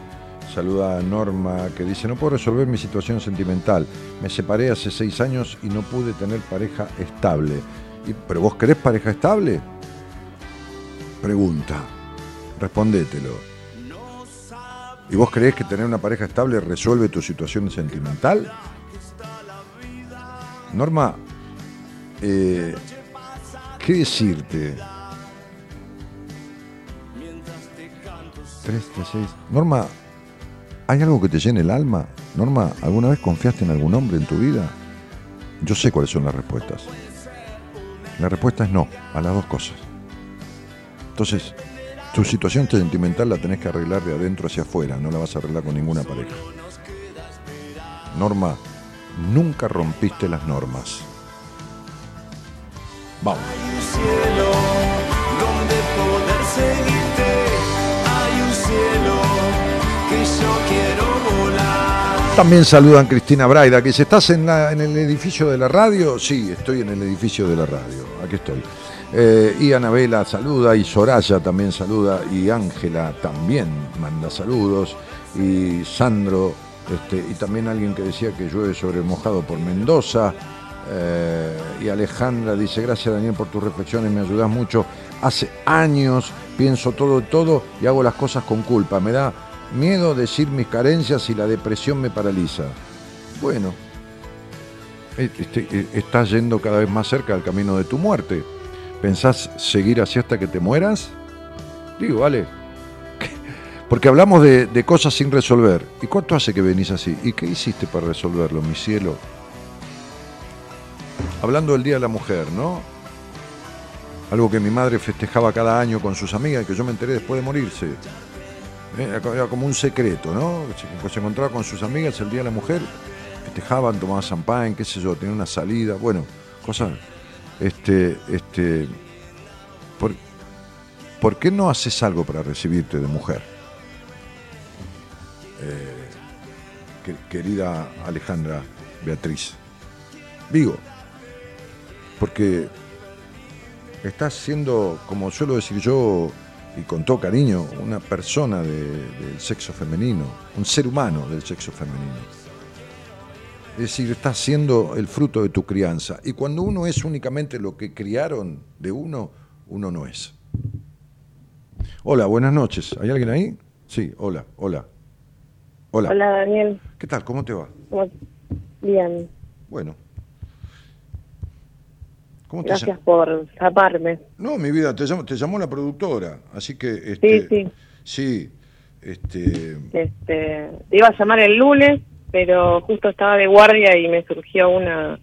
saluda a Norma que dice, no puedo resolver mi situación sentimental. Me separé hace seis años y no pude tener pareja estable. Y- ¿Pero vos querés pareja estable? Pregunta, respondételo. ¿Y vos creés que tener una pareja estable resuelve tu situación sentimental? Norma, eh, ¿qué decirte? 3, 3, 6. Norma, ¿hay algo que te llene el alma? Norma, ¿alguna vez confiaste en algún hombre en tu vida? Yo sé cuáles son las respuestas. La respuesta es no, a las dos cosas. Entonces, tu situación sentimental la tenés que arreglar de adentro hacia afuera, no la vas a arreglar con ninguna pareja. Norma, nunca rompiste las normas. Vamos. Hay un cielo donde poder seguirte. Hay un cielo que yo quiero volar. También saludan Cristina Braida, que dice, ¿estás en, la- en el edificio de la radio? Sí, estoy en el edificio de la radio, aquí estoy. Eh, y Anabela saluda, y Soraya también saluda, y Ángela también manda saludos, y Sandro, este, y también alguien que decía que llueve sobre mojado por Mendoza, eh, y Alejandra dice, gracias Daniel por tus reflexiones, me ayudas mucho. Hace años pienso todo, todo y hago las cosas con culpa. Me da miedo decir mis carencias y la depresión me paraliza. Bueno, eh, este, eh, estás yendo cada vez más cerca del camino de tu muerte. ¿Pensás seguir así hasta que te mueras? Digo, vale. Porque hablamos de, cosas sin resolver. ¿Y cuánto hace que venís así? ¿Y qué hiciste para resolverlo, mi cielo? Hablando del Día de la Mujer, ¿no? Algo que mi madre festejaba cada año con sus amigas y que yo me enteré después de morirse. Eh, Era co- era como un secreto, ¿no? Se, se encontraba con sus amigas el Día de la Mujer, festejaban, tomaban champán, qué sé yo, tenían una salida, bueno, cosas. Este, este. ¿por, por qué no haces algo para recibirte de mujer? Eh, que- querida Alejandra Beatriz. Digo, porque estás siendo, como suelo decir yo, y con todo cariño, una persona de- del sexo femenino, un ser humano del sexo femenino. Es decir, estás siendo el fruto de tu crianza. Y cuando uno es únicamente lo que criaron de uno, uno no es. Hola, buenas noches. ¿Hay alguien ahí? Sí, hola, hola. Hola. Hola Daniel, ¿Qué tal? ¿Cómo te va? ¿cómo- bien, Bueno. ¿Cómo te gracias por llamarme. No, mi vida, te llamó, te llamó la productora, así que... Este, Sí, sí, Sí, este... este, te iba a llamar el lunes, pero justo estaba de guardia y me surgió una,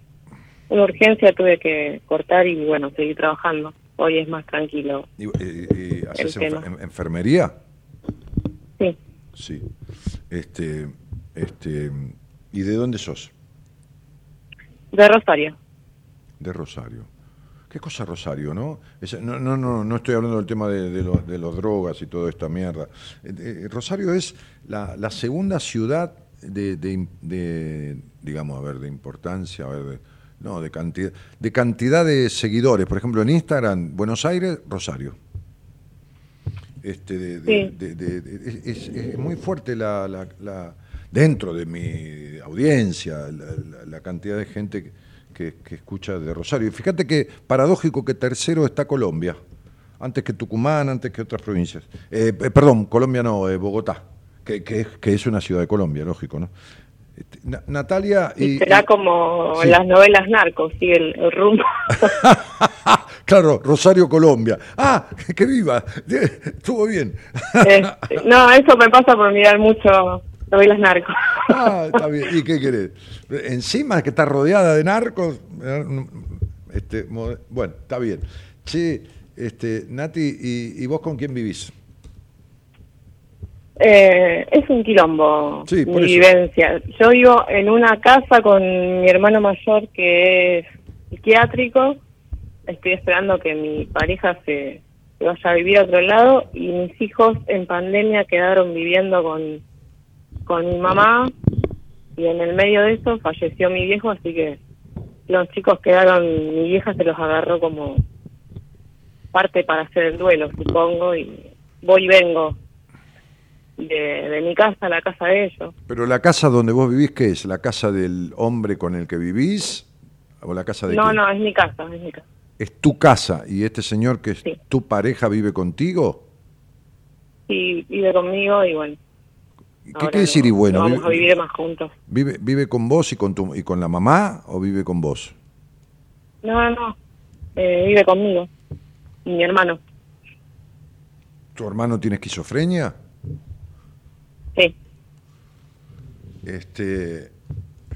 una urgencia, tuve que cortar y bueno, seguir trabajando. Hoy es más tranquilo. y- y- y ¿Haces enfer- enfermería? Sí, Sí. Este, este, ¿Y de dónde sos? de Rosario. De Rosario. ¿Qué cosa Rosario, no? Esa- no, no, no, no estoy hablando del tema de, de los, de los drogas y toda esta mierda. Eh, eh, Rosario es la, la segunda ciudad de, de- de, digamos, a ver, de importancia, a ver, de- no, de cantidad, de cantidad de seguidores. Por ejemplo, en Instagram, Buenos Aires, Rosario. Este, de- de- Sí. de- de- de- es, es muy fuerte la, la- la- dentro de mi audiencia la, la- la cantidad de gente que, que- escucha de Rosario. Y fíjate que paradójico que tercero está Colombia, antes que Tucumán, antes que otras provincias. Eh, eh, perdón, Colombia no, eh, Bogotá, Que, que es, que es una ciudad de Colombia, lógico, ¿no? Este, Na- Natalia y, Y será y- como sí. las novelas narcos, sigue el, el rumbo. claro, Rosario, Colombia. Ah, que viva. Estuvo bien. Este, no, eso me pasa por mirar mucho novelas narcos. Ah, está bien. ¿Y qué querés? Encima que está rodeada de narcos. eh, Este, bueno, está bien. Che, este, Nati, ¿y, y vos con quién vivís? Eh, es un quilombo Sí, mi vivencia. Yo vivo en una casa con mi hermano mayor que es psiquiátrico. Estoy esperando que mi pareja se, se vaya a vivir a otro lado y mis hijos en pandemia quedaron viviendo con, con mi mamá y en el medio de eso falleció mi viejo, así que los chicos quedaron, mi vieja se los agarró como parte para hacer el duelo, supongo, y voy y vengo de, de mi casa a la casa de ellos. Pero la casa donde vos vivís, ¿qué es? ¿La casa del hombre con el que vivís? ¿O la casa de No, no, es mi casa, es mi casa. Es tu casa y este señor que es Sí. tu pareja vive contigo. Sí, vive conmigo y bueno. ¿Qué quiere decir no- y bueno? no vamos ¿Vive, a vivir más juntos. vive, vive con vos y con, tu, y con la mamá o vive con vos? No, no, no. Eh, vive conmigo. Y mi hermano. ¿Tu hermano tiene esquizofrenia? Sí. Este,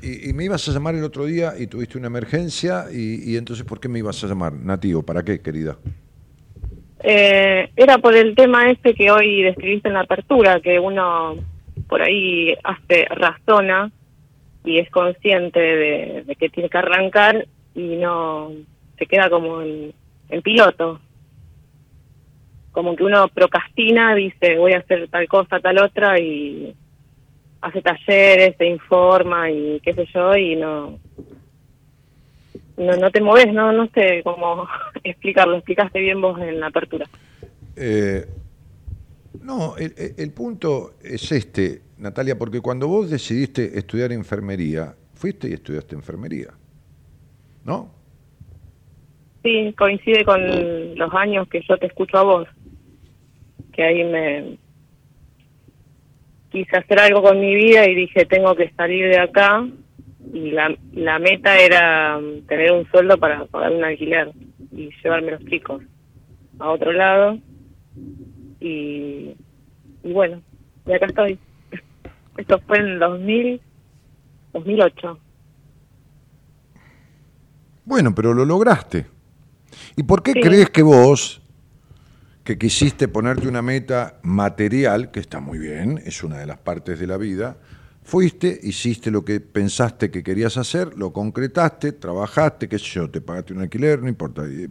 y, me ibas a llamar el otro día y tuviste una emergencia y, entonces ¿por qué me ibas a llamar? Nativo, ¿para qué, querida? Eh, era por el tema este que hoy describiste en la apertura, que uno por ahí hace razona y es consciente de, de que tiene que arrancar y no se queda como en, en piloto. Como que uno procrastina, dice voy a hacer tal cosa, tal otra y hace talleres, se informa y qué sé yo y no no, no te moves, no no sé cómo explicarlo, explicaste bien vos en la apertura. Eh, no, el punto es este, Natalia, porque cuando vos decidiste estudiar enfermería, fuiste y estudiaste enfermería, ¿no? Sí, coincide con los años que yo te escucho a vos, que ahí me quise hacer algo con mi vida y dije tengo que salir de acá y la, la meta era mm, tener un sueldo para pagar un alquiler y llevarme los chicos a otro lado y, y bueno, y acá estoy. Esto fue en 2000, 2008. Bueno, pero lo lograste. ¿Y por qué Sí. crees que vos, que quisiste ponerte una meta material, que está muy bien, es una de las partes de la vida, fuiste, hiciste lo que pensaste que querías hacer, lo concretaste, trabajaste, qué sé yo, te pagaste un alquiler, no importa, eh,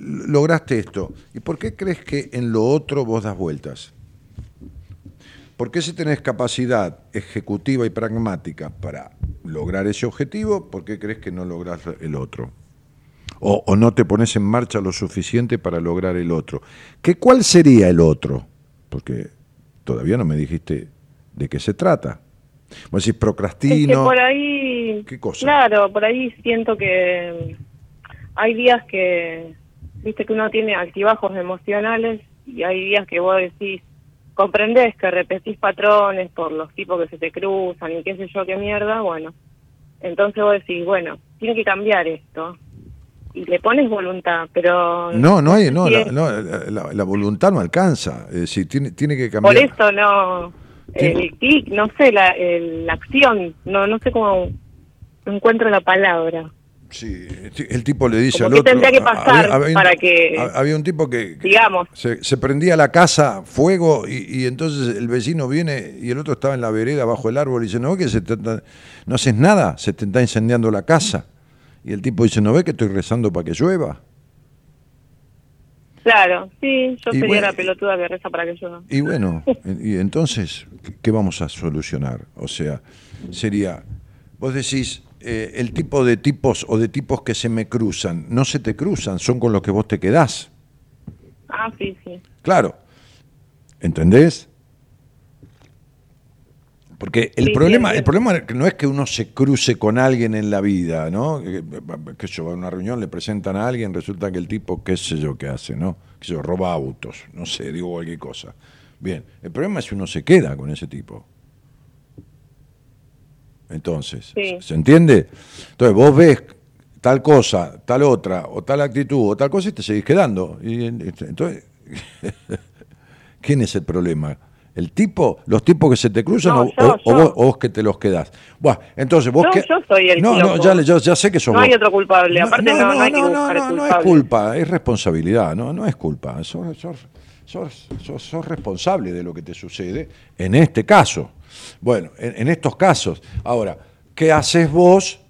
lograste esto. ¿Y por qué crees que en lo otro vos das vueltas? ¿Por qué si tenés capacidad ejecutiva y pragmática para lograr ese objetivo, por qué crees que no lográs el otro? O, o no te pones en marcha lo suficiente para lograr el otro. ¿Qué, ¿Cuál sería el otro? Porque todavía no me dijiste de qué se trata. Vos decís Es que procrastino. por ahí, ¿Qué cosa? claro, por ahí siento que hay días que, viste que uno tiene altibajos emocionales y hay días que vos decís, comprendés que repetís patrones por los tipos que se te cruzan y qué sé yo qué mierda, bueno, entonces vos decís, bueno, tiene que cambiar esto y le pones voluntad, pero No, no hay, no, la, no, la- voluntad no alcanza. Es decir, tiene, tiene que por cambiar. eso no, Tiene- el clic, no sé, la, el- la acción, no, no sé cómo no encuentro la palabra. Sí, el tipo le dice al otro. tendría que pasar un- para que- ha- Había un tipo que, Digamos. se, se prendía la casa fuego y, y entonces el vecino viene y el otro estaba en la vereda bajo el árbol y dice, no, que se te no haces nada, se te está incendiando la casa. Y el tipo dice, ¿no ve que estoy rezando para que llueva? Claro, sí, yo Y sería bueno, la pelotuda que reza para que yo... Y bueno, y entonces, ¿qué- ¿qué vamos a solucionar? O sea, sería, vos decís, eh, el tipo de tipos o de tipos que se me cruzan, no se te cruzan, son con los que vos te quedás. Ah, sí, sí. Claro. ¿Entendés? Porque el Sí, sí, problema, el problema no es que uno se cruce con alguien en la vida, ¿no? Que, que yo a una reunión, le presentan a alguien, resulta que el tipo, qué sé yo qué hace, ¿no? Que yo roba autos, no sé, digo cualquier cosa. Bien, el problema es si uno se queda con ese tipo. Entonces, Sí. ¿se entiende? Entonces, vos ves tal cosa, tal otra, o tal actitud, o tal cosa, y te seguís quedando. Y, este, entonces, ¿quién es el problema? ¿El tipo? ¿Los tipos que se te cruzan No, o, yo, o- o yo. vos, o vos que te los quedás? Buah, entonces vos No, que... yo soy el No, no, ya, le- ya, ya sé que sos No hay otro culpable. Aparte, no, no hay que buscar no, no es culpa, es responsabilidad, no, no es culpa. Sos, sos- sos- sos- responsable de lo que te sucede en este caso. Bueno, en, en estos casos. Ahora, ¿qué haces vos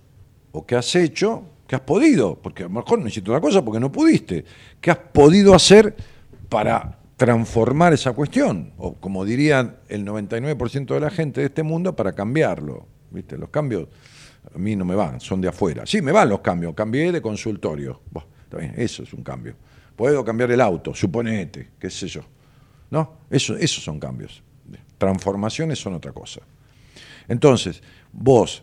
o qué has hecho? ¿Qué has podido? Porque a lo mejor no hiciste una cosa porque no pudiste. ¿Qué has podido hacer para transformar esa cuestión? O como dirían el 99% de la gente de este mundo, para cambiarlo. ¿Viste? Los cambios a mí no me van, son de afuera. Sí, me van los cambios. Cambié de consultorio. Bien, eso es un cambio. Puedo cambiar el auto, suponete, qué sé yo. ¿No? Eso, esos son cambios. Transformaciones son otra cosa. Entonces, vos,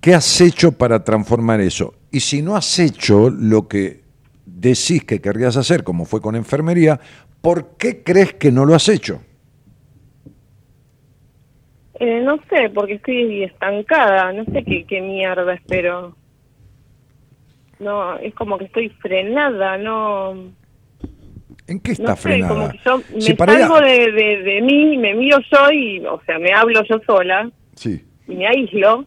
¿qué has hecho para transformar eso? Y si no has hecho lo que decís que querrías hacer, como fue con enfermería, ¿por qué crees que no lo has hecho? Eh, no sé, porque estoy estancada. No sé qué, qué mierda espero. No, es como que estoy frenada, no... ¿En qué está No sé, frenada? como que yo me Si salgo de, de, de mí, me miro yo y, o sea, me hablo yo sola Sí, y me aíslo.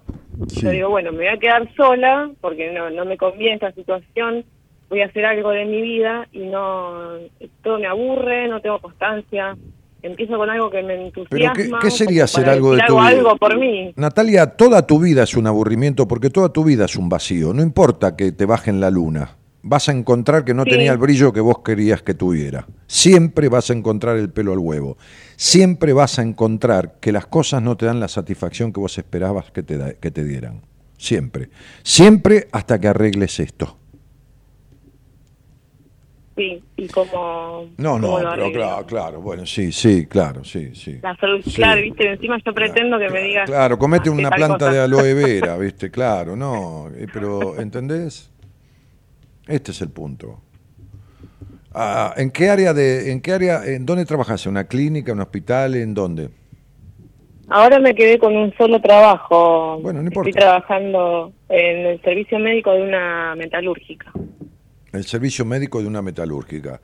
sí. Yo digo, bueno, me voy a quedar sola porque no, no me conviene esta situación. Voy a hacer algo de mi vida y no, todo me aburre, no tengo constancia. Empiezo con algo que me Pero entusiasma. ¿qué, qué sería hacer algo de decir tu vida? algo por mí. Natalia, toda tu vida es un aburrimiento porque toda tu vida es un vacío. No importa que te bajen la luna. Vas a encontrar que no Sí. tenía el brillo que vos querías que tuviera. Siempre vas a encontrar el pelo al huevo. Siempre vas a encontrar que las cosas no te dan la satisfacción que vos esperabas que te, da- que te dieran. Siempre. Siempre hasta que arregles esto. Sí, y como... No, no, pero claro, claro. Bueno, sí, sí, claro, sí, sí. La Sí. claro, viste, encima yo pretendo que me digas... Claro, comete "Hacé una planta cosa". de aloe vera, ¿viste? Claro, no, eh, pero ¿entendés? Este es el punto. Ah, ¿En qué área de, en qué área, en dónde trabajas? ¿En una clínica, un hospital, en dónde? Ahora me quedé con un solo trabajo. Bueno, no Estoy importa. trabajando en el servicio médico de una metalúrgica. El servicio médico de una metalúrgica.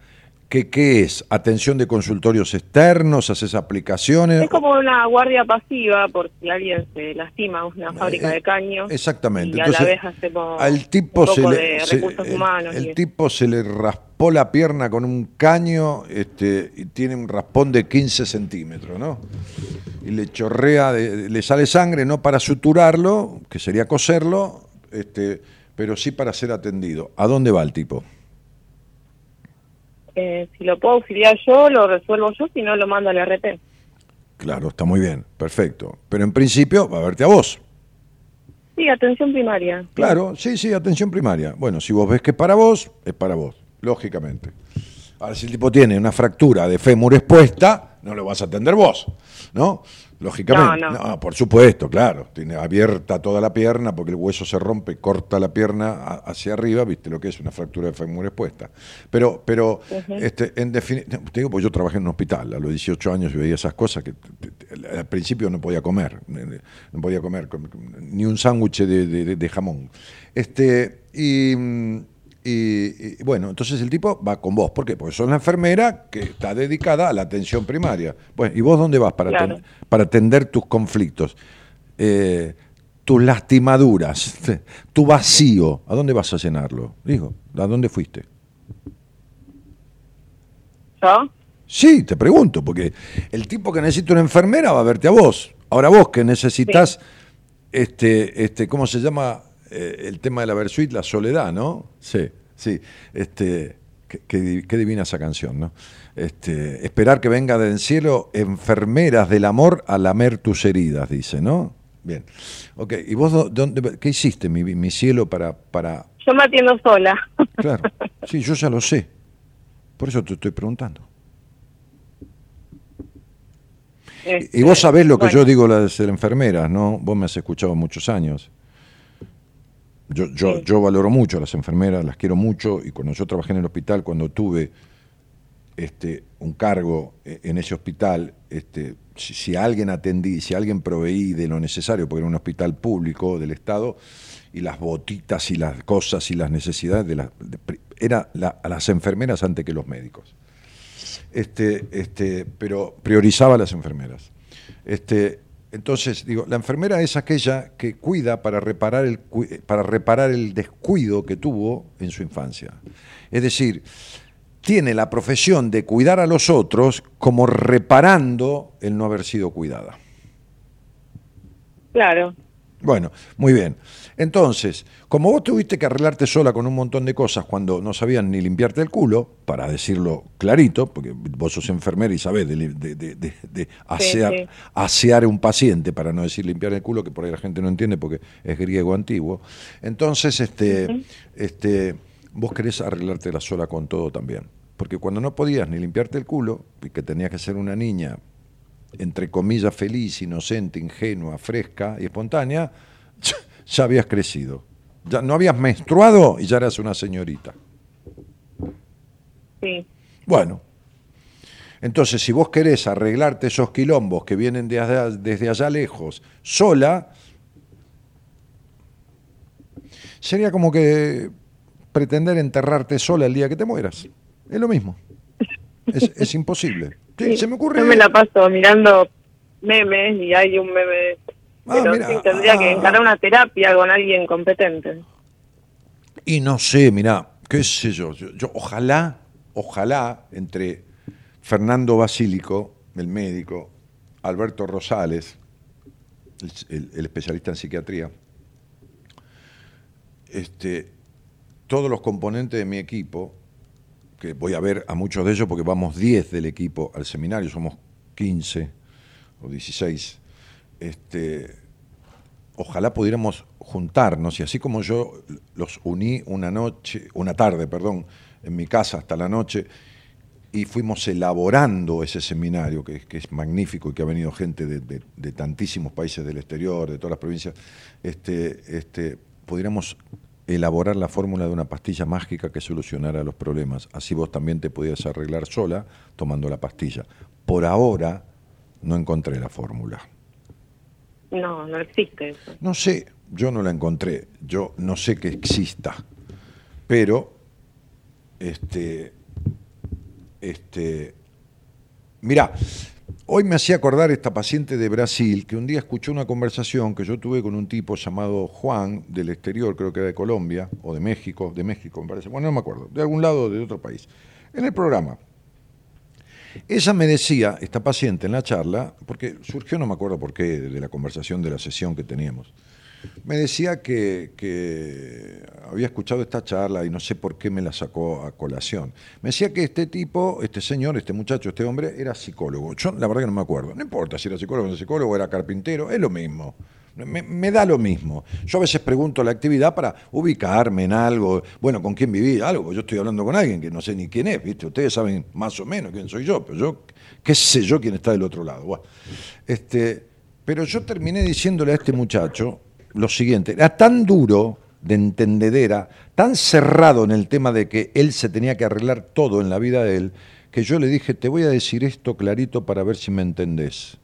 ¿Qué, qué es? ¿Atención de consultorios externos? ¿Haces aplicaciones? Es como una guardia pasiva por si alguien se lastima una fábrica Eh, de caño. Exactamente. Y a la vez hacemos al tipo un se le, de recursos humanos. el tipo se le raspó la pierna con un caño este, y tiene un raspón de 15 centímetros, ¿no? Y le chorrea, de- le sale sangre, no para suturarlo, que sería coserlo, este, pero sí para ser atendido. ¿A dónde va el tipo? Eh, si lo puedo auxiliar yo, lo resuelvo yo, si no lo mando al RT. Claro, está muy bien, perfecto. Pero en principio va a verte a vos. Sí, atención primaria. Claro, sí, sí, atención primaria. Bueno, si vos ves que es para vos, es para vos, lógicamente. Ahora, si el tipo tiene una fractura de fémur expuesta, no lo vas a atender vos, ¿no? Lógicamente. No, no. por supuesto, claro. Tiene abierta toda la pierna porque el hueso se rompe corta la pierna a- hacia arriba, viste lo que es una fractura de fémur expuesta. Pero, pero este, en definitiva, te digo, pues yo trabajé en un hospital a los 18 años y veía esas cosas que te- te- al principio no podía comer, no podía comer com- ni un sándwich de, de- de jamón. Este, y, mm, y- y, bueno, entonces el tipo va con vos. ¿Por qué? Porque sos la enfermera que está dedicada a la atención primaria. Bueno, ¿y vos dónde vas para, Claro. aten- para atender tus conflictos? Eh, tus lastimaduras, tu vacío, ¿a dónde vas a llenarlo? Digo, ¿a dónde fuiste? ¿Yo? Sí, te pregunto, porque el tipo que necesita una enfermera va a verte a vos. Ahora vos que necesitas, este, este, ¿cómo se llama eh, el tema de la Versuit? La soledad, ¿no? Sí, sí. Este, qué, qué di- qué divina esa canción, ¿no? Este, esperar que venga del cielo enfermeras del amor a lamer tus heridas, dice, ¿no? Bien. Ok, ¿y vos dó- dónde, qué hiciste, mi, mi cielo, para, para... Yo me atiendo sola. Claro, sí, yo ya lo sé. Por eso te estoy preguntando. Este, Y vos sabés lo que bueno, yo digo las de ser enfermeras, ¿no? Vos me has escuchado muchos años. Yo, yo, Sí. yo valoro mucho a las enfermeras, las quiero mucho, y cuando yo trabajé en el hospital, cuando tuve este, un cargo eh, en ese hospital, este, si, si alguien atendí, si alguien proveí de lo necesario, porque era un hospital público del Estado, y las botitas y las cosas y las necesidades de las de era la- a las enfermeras antes que los médicos. Este, este, pero priorizaba a las enfermeras. Este, entonces, digo, la enfermera es aquella que cuida para reparar, el, cu- para reparar el descuido que tuvo en su infancia. Es decir, tiene la profesión de cuidar a los otros como reparando el no haber sido cuidada. Claro. Bueno, muy bien. Entonces, como vos tuviste que arreglarte sola con un montón de cosas cuando no sabían ni limpiarte el culo, para decirlo clarito, porque vos sos enfermera y sabés de, li- de- de- de- de asear, sí. asear un paciente, para no decir limpiar el culo, que por ahí la gente no entiende porque es griego antiguo. Entonces, este, este, vos querés arreglártela sola con todo también. Porque cuando no podías ni limpiarte el culo, y que tenías que ser una niña entre comillas, feliz, inocente, ingenua, fresca y espontánea, ya habías crecido. Ya no habías menstruado y ya eras una señorita. Sí. Bueno, entonces si vos querés arreglarte esos quilombos que vienen de allá- desde allá lejos, sola, sería como que pretender enterrarte sola el día que te mueras. Es lo mismo. Es, es imposible. Sí, se me ocurre. Yo me la paso mirando memes y hay un meme. Ah, Pero mira, sí, tendría que ah. encarar una terapia con alguien competente. Y no sé, mira, qué sé yo, yo, yo ojalá, ojalá entre Fernando Basílico, el médico, Alberto Rosales, el, el- el especialista en psiquiatría, este, todos los componentes de mi equipo, que voy a ver a muchos de ellos porque vamos 10 del equipo al seminario, somos 15 o 16, este, ojalá pudiéramos juntarnos y así como yo los uní una noche, una tarde, perdón, en mi casa hasta la noche y fuimos elaborando ese seminario que, es- magnífico y que ha venido gente de tantísimos países del exterior, de todas las provincias, este, este, pudiéramos elaborar la fórmula de una pastilla mágica que solucionara los problemas. Así vos también te podías arreglar sola tomando la pastilla. Por ahora no encontré la fórmula. No, no existe eso. No sé, yo no la encontré, yo no sé que exista, pero este, este, mira, hoy me hacía acordar esta paciente de Brasil que un día escuchó una conversación que yo tuve con un tipo llamado Juan del exterior, creo que era de Colombia o de México, de México me parece, bueno no me acuerdo, de algún lado de otro país, en el programa. Ella me decía, esta paciente en la charla, porque surgió, no me acuerdo por qué, de la conversación de la sesión que teníamos, me decía que, había escuchado esta charla y no sé por qué me la sacó a colación. Me decía que este tipo, este señor, este muchacho, este hombre, era psicólogo. Yo la verdad que no me acuerdo. No importa si era psicólogo o no psicólogo, era carpintero, es lo mismo. Me, da lo mismo. Yo a veces pregunto la actividad para ubicarme en algo. Bueno, ¿con quién viví? Algo. Yo estoy hablando con alguien que no sé ni quién es, ¿viste? Ustedes saben más o menos quién soy yo, pero yo, qué sé yo quién está del otro lado. Este, pero yo terminé diciéndole a este muchacho lo siguiente. Era tan duro de entendedera, tan cerrado en el tema de que él se tenía que arreglar todo en la vida de él, que yo le dije, te voy a decir esto clarito para ver si me entendés.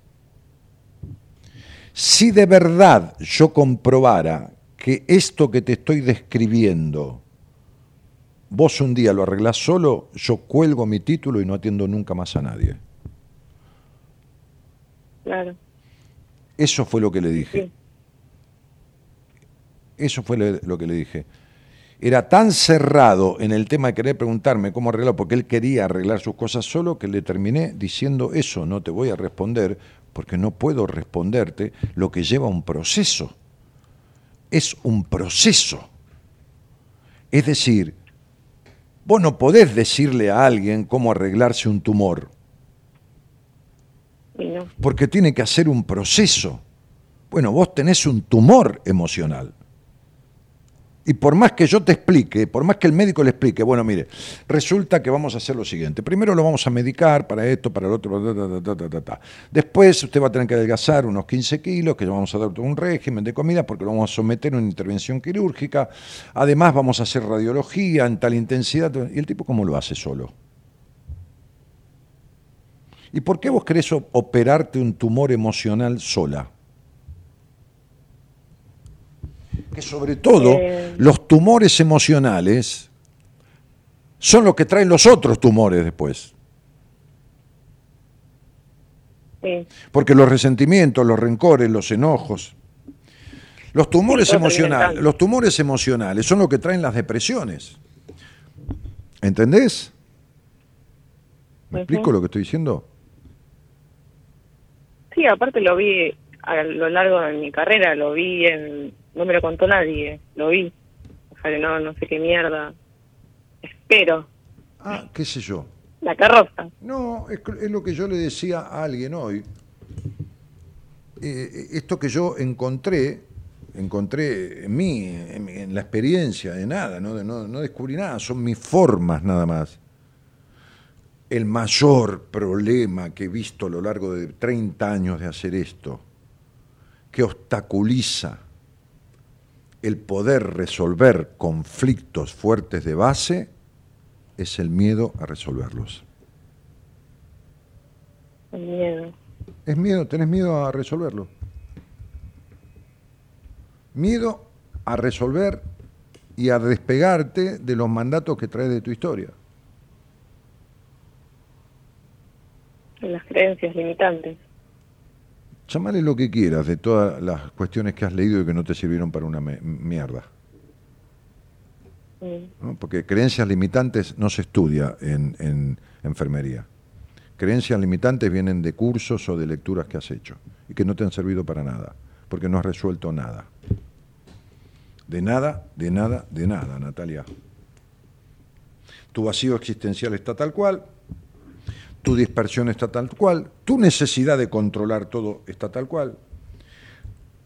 Si de verdad yo comprobara que esto que te estoy describiendo, vos un día lo arreglás solo, yo cuelgo mi título y no atiendo nunca más a nadie. Claro. Eso fue lo que le dije. Sí. Eso fue le- lo que le dije. Era tan cerrado en el tema de querer preguntarme cómo arreglarlo, porque él quería arreglar sus cosas solo, que le terminé diciendo eso, no te voy a responder, porque no puedo responderte lo que lleva un proceso. Es un proceso. Es decir, vos no podés decirle a alguien cómo arreglarse un tumor, no. porque tiene que hacer un proceso. Bueno, vos tenés un tumor emocional. Y por más que yo te explique, por más que el médico le explique, bueno, mire, resulta que vamos a hacer lo siguiente. Primero lo vamos a medicar para esto, para el otro, ta, ta, ta. Después usted va a tener que adelgazar unos 15 kilos, que le vamos a dar todo un régimen de comida porque lo vamos a someter a una intervención quirúrgica. Además vamos a hacer radiología en tal intensidad. ¿Y el tipo cómo lo hace solo? ¿Y por qué vos querés operarte un tumor emocional sola? Que sobre todo Eh. los tumores emocionales son los que traen los otros tumores después. Sí. Porque los resentimientos, los rencores, los enojos, los tumores Sí, emocionales, los tumores emocionales son los que traen las depresiones. ¿Entendés? ¿Me explico lo que estoy diciendo? Sí, aparte lo vi a lo largo de mi carrera, lo vi en... No me lo contó nadie, lo vi. O sea que no, no sé qué mierda. Espero. Ah, qué sé yo. La carroza. No, es, es lo que yo le decía a alguien hoy. Eh, esto que yo encontré, encontré en mí, en, la experiencia de nada, ¿no? De- no, no descubrí nada, son mis formas nada más. El mayor problema que he visto a lo largo de 30 años de hacer esto, que obstaculiza el poder resolver conflictos fuertes de base, es el miedo a resolverlos. El miedo. Es miedo, tenés miedo a resolverlo. Miedo a resolver y a despegarte de los mandatos que traes de tu historia. Las creencias limitantes. Llamale lo que quieras de todas las cuestiones que has leído y que no te sirvieron para una mierda. ¿no? Porque creencias limitantes no se estudia en, en enfermería. Creencias limitantes vienen de cursos o de lecturas que has hecho y que no te han servido para nada, porque no has resuelto nada. De nada, de nada, de nada, Natalia. Tu vacío existencial está tal cual, tu dispersión está tal cual, tu necesidad de controlar todo está tal cual,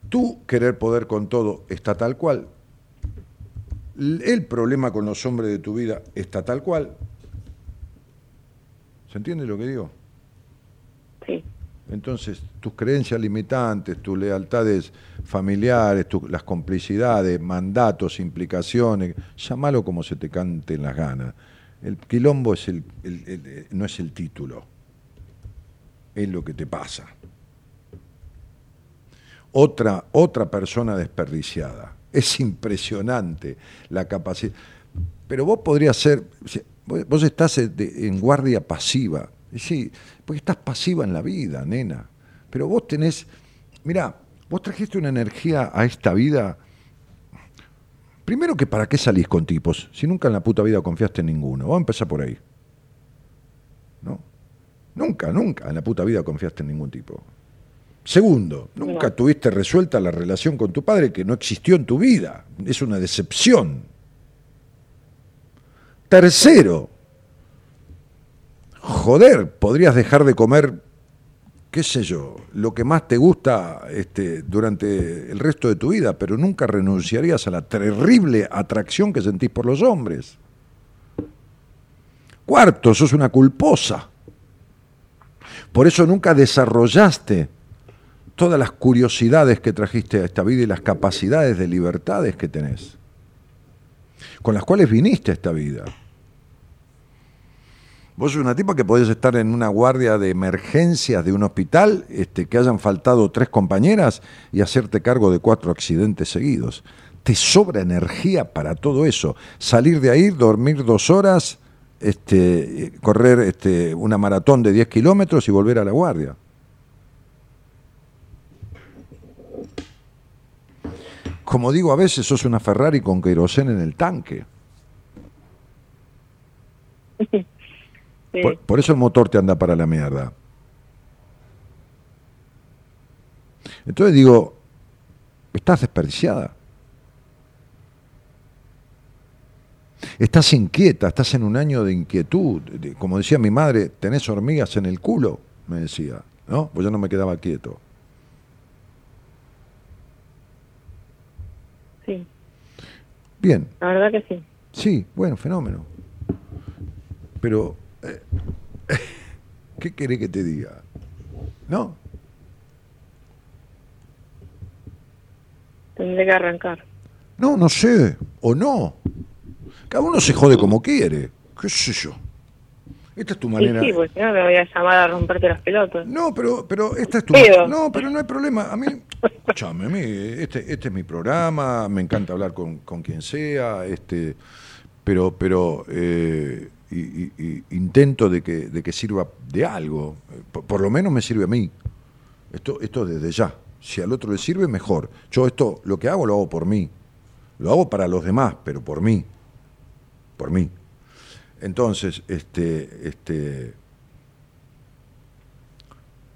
tu querer poder con todo está tal cual, el problema con los hombres de tu vida está tal cual. ¿Se entiende lo que digo? Sí. Entonces, tus creencias limitantes, tus lealtades familiares, tu- las complicidades, mandatos, implicaciones, llámalo como se te cante en las ganas. El quilombo no es el título, es lo que te pasa. Otra, otra persona desperdiciada. Es impresionante la capacidad. Pero vos podrías ser, vos estás de- en guardia pasiva. Sí, porque estás pasiva en la vida, nena. Pero vos tenés, mira, vos trajiste una energía a esta vida. Primero que para qué salís con tipos, si nunca en la puta vida confiaste en ninguno. Vamos a empezar por ahí. ¿No? Nunca, nunca en la puta vida confiaste en ningún tipo. Segundo, nunca No. tuviste resuelta la relación con tu padre que no existió en tu vida. Es una decepción. Tercero, joder, podrías dejar de comer, qué sé yo, lo que más te gusta este, durante el resto de tu vida, pero nunca renunciarías a la terrible atracción que sentís por los hombres. Cuarto, sos una culposa. Por eso nunca desarrollaste todas las curiosidades que trajiste a esta vida y las capacidades de libertades que tenés, con las cuales viniste a esta vida. Vos sos una tipa que podés estar en una guardia de emergencias de un hospital, este, que hayan faltado tres compañeras y hacerte cargo de cuatro accidentes seguidos. Te sobra energía para todo eso. Salir de ahí, dormir dos horas, este, correr este, una maratón de 10 kilómetros y volver a la guardia. Como digo, a veces sos una Ferrari con querosén en el tanque. Sí. Por, por eso el motor te anda para la mierda. Entonces digo, estás desperdiciada. Estás inquieta, estás en un año de inquietud. Como decía mi madre, tenés hormigas en el culo, me decía. ¿No? Pues yo no me quedaba quieto. Sí, Bien, la verdad que sí. Sí, bueno, fenómeno. Pero, ¿qué querés que te diga? ¿No? Tendré que arrancar. No, no sé, o no. Cada uno se jode como quiere, qué sé yo. Esta es tu Y manera. sí, pues si no me voy a llamar a romperte las pelotas. No, pero, pero esta es tu. Pero- No, pero no hay problema. A mí, escúchame, a mí, este, este es mi programa, me encanta hablar con, con quien sea, este, pero, pero eh, y- y- intento de que, de que sirva de algo. Por, por lo menos me sirve a mí. Esto, esto desde ya. Si al otro le sirve, mejor. Yo esto, lo que hago, lo hago por mí. Lo hago para los demás, pero por mí. Por mí. Entonces, este, este,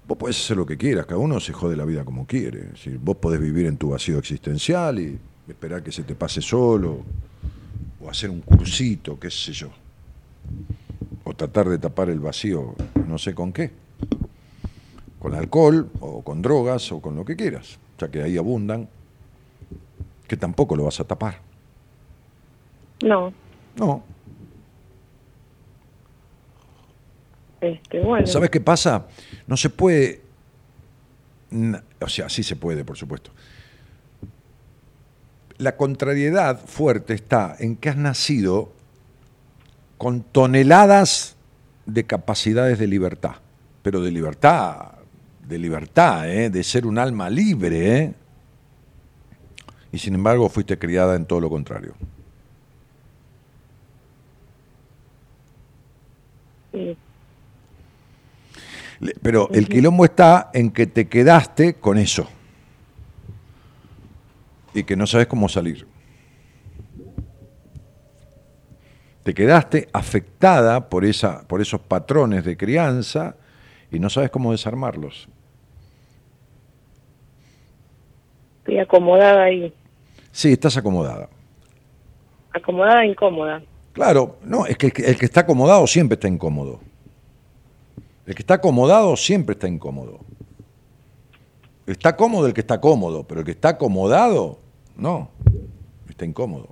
vos podés hacer lo que quieras, cada uno se jode la vida como quiere. Es vos podés vivir en tu vacío existencial y esperar que se te pase solo, o hacer un cursito, qué sé yo. O tratar de tapar el vacío, no sé con qué. Con alcohol, o con drogas, o con lo que quieras, ya que ahí abundan, que tampoco lo vas a tapar. No, No, este, bueno. ¿Sabes qué pasa? No se puede. O sea, sí se puede, por supuesto. La contrariedad fuerte está en que has nacido con toneladas de capacidades de libertad, pero de libertad, de libertad, ¿eh? de ser un alma libre, ¿eh? y sin embargo fuiste criada en todo lo contrario. Sí. Pero el quilombo está en que te quedaste con eso y que no sabes cómo salir. Te quedaste afectada por, esa, por esos patrones de crianza y no sabes cómo desarmarlos. Estoy acomodada ahí. Sí, estás acomodada. Acomodada e incómoda. Claro, no, es que el que el que está acomodado siempre está incómodo. El que está acomodado siempre está incómodo. Está cómodo el que está cómodo, pero el que está acomodado, no, está incómodo.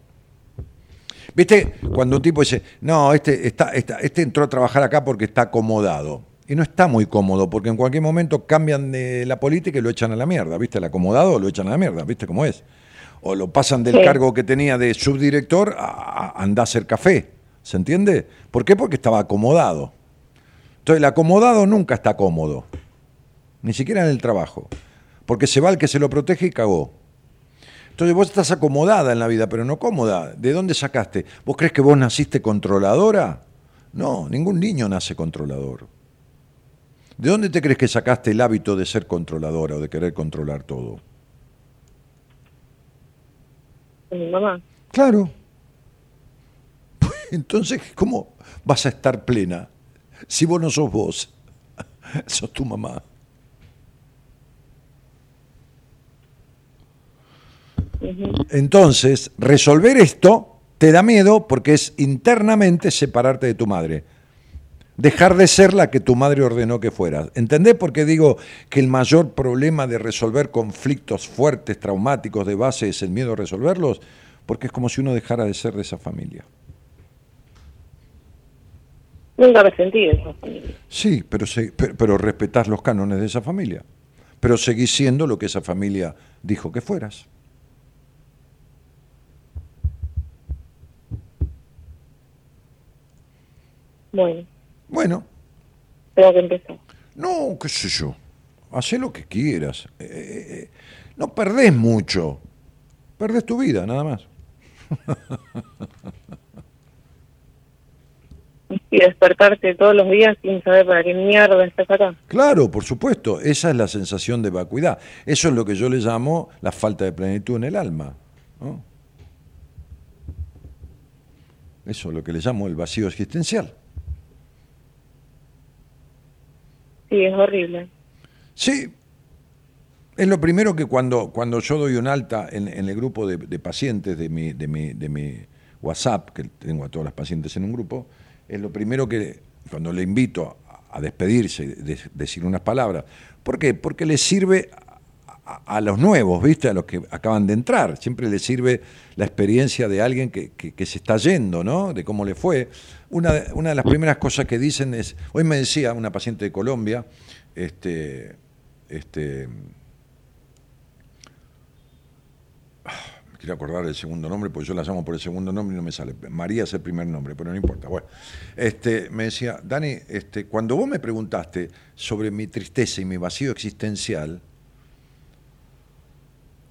¿Viste? Cuando un tipo dice, no, este, está, está- este entró a trabajar acá porque está acomodado. Y no está muy cómodo, porque en cualquier momento cambian de la política y lo echan a la mierda. ¿Viste? El acomodado lo echan a la mierda, ¿viste cómo es? O lo pasan del Sí. cargo que tenía de subdirector a, a andar a hacer café. ¿Se entiende? ¿Por qué? Porque estaba acomodado. Entonces el acomodado nunca está cómodo, ni siquiera en el trabajo, porque se va el que se lo protege y cagó. Entonces vos estás acomodada en la vida, pero no cómoda. ¿De dónde sacaste? ¿Vos crees que vos naciste controladora? No, ningún niño nace controlador. ¿De dónde te crees que sacaste el hábito de ser controladora o de querer controlar todo? Con mi mamá. Claro. Entonces, ¿cómo vas a estar plena si vos no sos vos? Sos tu mamá. Entonces, resolver esto te da miedo porque es internamente separarte de tu madre. Dejar de ser la que tu madre ordenó que fueras. ¿Entendés por qué digo que el mayor problema de resolver conflictos fuertes, traumáticos de base es el miedo a resolverlos? Porque es como si uno dejara de ser de esa familia. Nunca me sentí de esa familia. Sí, pero, se- pero, pero respetás los cánones de esa familia. Pero seguís siendo lo que esa familia dijo que fueras. Bueno, Bueno, tengo que empezar. no, qué sé yo. Hacé lo que quieras. Eh, eh, eh, no perdés mucho. Perdés tu vida, nada más. Y despertarte todos los días sin saber para qué mierda estás acá. Claro, por supuesto. Esa es la sensación de vacuidad. Eso es lo que yo le llamo la falta de plenitud en el alma. ¿no? Eso es lo que le llamo el vacío existencial. Sí, es horrible. Sí, es lo primero que cuando, cuando yo doy un alta en, en el grupo de, de pacientes de mi, de, mi, de mi WhatsApp, que tengo a todas las pacientes en un grupo, es lo primero que, cuando le invito a, despedirse, de, decir unas palabras. ¿Por qué? Porque le sirve a, los nuevos, ¿viste? A los que acaban de entrar. Siempre le sirve la experiencia de alguien que, se está yendo, ¿no? De cómo le fue. Una, de- las primeras cosas que dicen es, hoy me decía una paciente de Colombia, este, este, ah, quiero acordar el segundo nombre, porque yo la llamo por el segundo nombre y no me sale. María es el primer nombre, pero no importa. Bueno, este, me decía, Dani, este, cuando vos me preguntaste sobre mi tristeza y mi vacío existencial,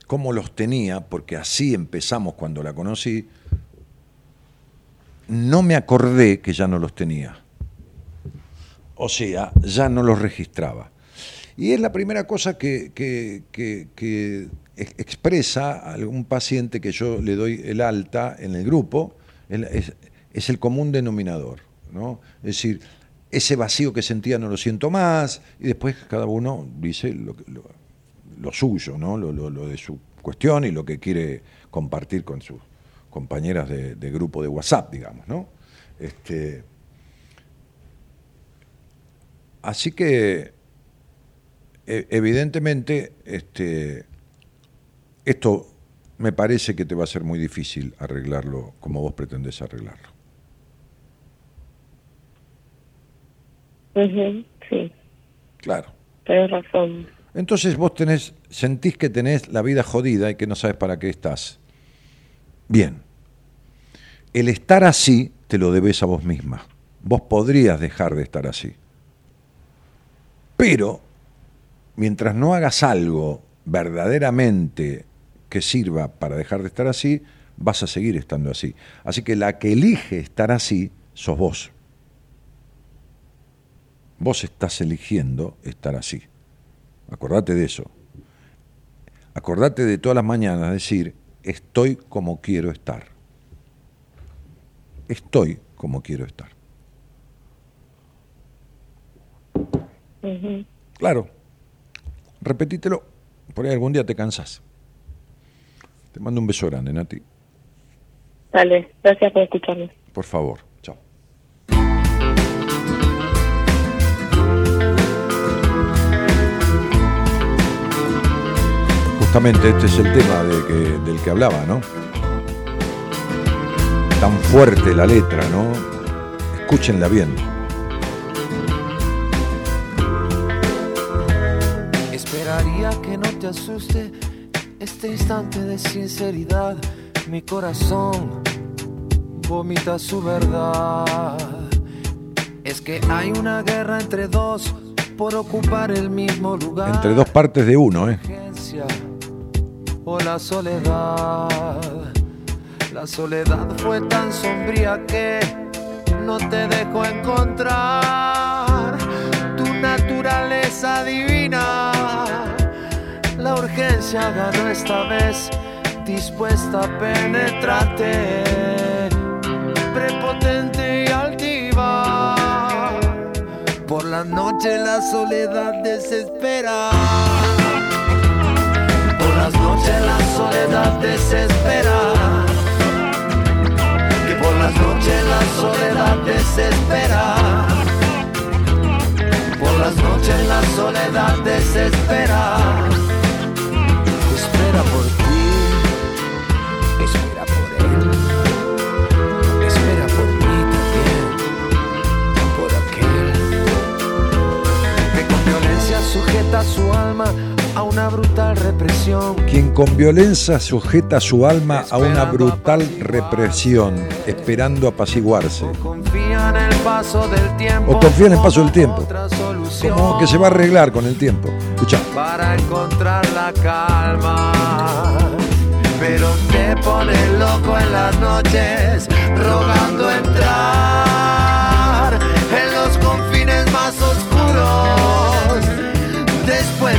cómo los tenía, porque así empezamos cuando la conocí, no me acordé que ya no los tenía. O sea, ya no los registraba. Y es la primera cosa que, que- que- que ex- expresa algún paciente que yo le doy el alta en el grupo, es, el común denominador. ¿no? Es decir, ese vacío que sentía no lo siento más, y después cada uno dice lo, que- lo- lo suyo, ¿no? Lo, lo- lo de su cuestión y lo que quiere compartir con sus compañeras de, de grupo de WhatsApp, digamos, ¿no? Este, así que, e- evidentemente, este, esto me parece que te va a ser muy difícil arreglarlo como vos pretendés arreglarlo. Sí, Claro. tenés razón. Entonces vos tenés, sentís que tenés la vida jodida y que no sabes para qué estás. Bien. El estar así te lo debes a vos misma. Vos podrías dejar de estar así. Pero, mientras no hagas algo verdaderamente que sirva para dejar de estar así, vas a seguir estando así. Así que la que elige estar así sos vos. Vos estás eligiendo estar así. Acordate de eso. Acordate de todas las mañanas decir, estoy como quiero estar. Estoy como quiero estar. Claro. Repetítelo. Por ahí algún día te cansás. Te mando un beso grande, Nati. Dale, gracias por escucharme. Por favor. Justamente este es el tema de que- del que hablaba, ¿no? Tan fuerte la letra, ¿no? Escúchenla bien. Esperaría que no te asuste este instante de sinceridad. Mi corazón vomita su verdad. Es que hay una guerra entre dos por ocupar el mismo lugar. Entre dos partes de uno, ¿eh? O la soledad. La soledad fue tan sombría que no te dejó encontrar tu naturaleza divina. La urgencia ganó esta vez, dispuesta a penetrarte, prepotente y altiva. Por la noche la soledad desespera. Soledad desespera. Que por las noches la soledad desespera. Por las noches la soledad desespera. Espera por ti. Espera por él. Espera por mí también. Por aquel que con violencia sujeta su alma a una brutal represión. Quien con violencia sujeta su alma a una brutal represión, esperando apaciguarse. Confía en el paso del tiempo. O confía en el paso del tiempo. Como que se va a arreglar con el tiempo. Escucha. para encontrar la calma. Pero te pone loco en las noches, rogando entrar en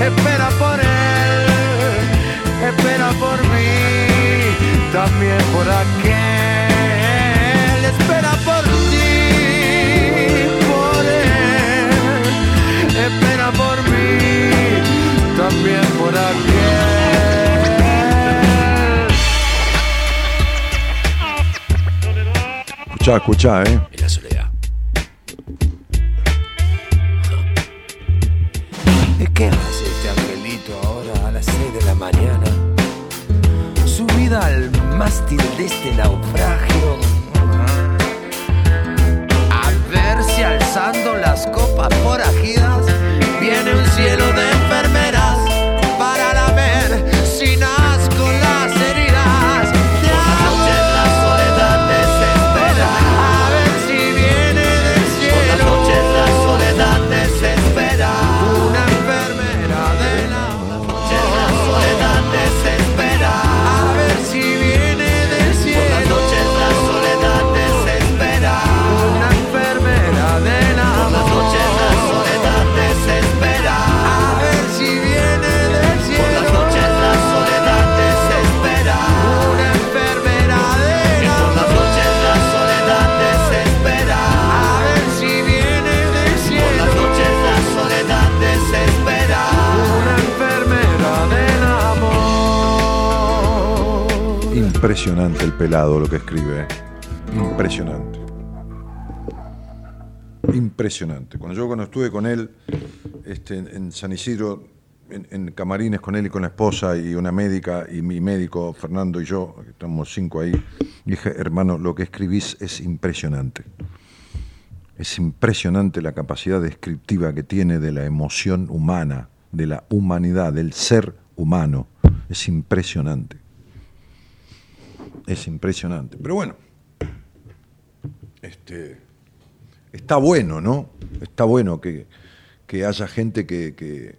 Espera por él, espera por mí, también por aquel. Espera por ti, por él, espera por mí, también por aquel. Escuchá, escuchá, ¿eh? De este naufragio. A ver si alzando las copas forajidas viene un cielo de Impresionante el pelado lo que escribe. Impresionante. Impresionante. Cuando yo cuando estuve con él este, en- San Isidro, en, en camarines con él y con la esposa y una médica y mi médico Fernando y yo, estamos cinco ahí, dije, hermano, lo que escribís es impresionante. Es impresionante la capacidad descriptiva que tiene de la emoción humana, de la humanidad, del ser humano. Es impresionante. Es impresionante. Pero bueno, este, está bueno, ¿no? Está bueno que, que haya gente que, que,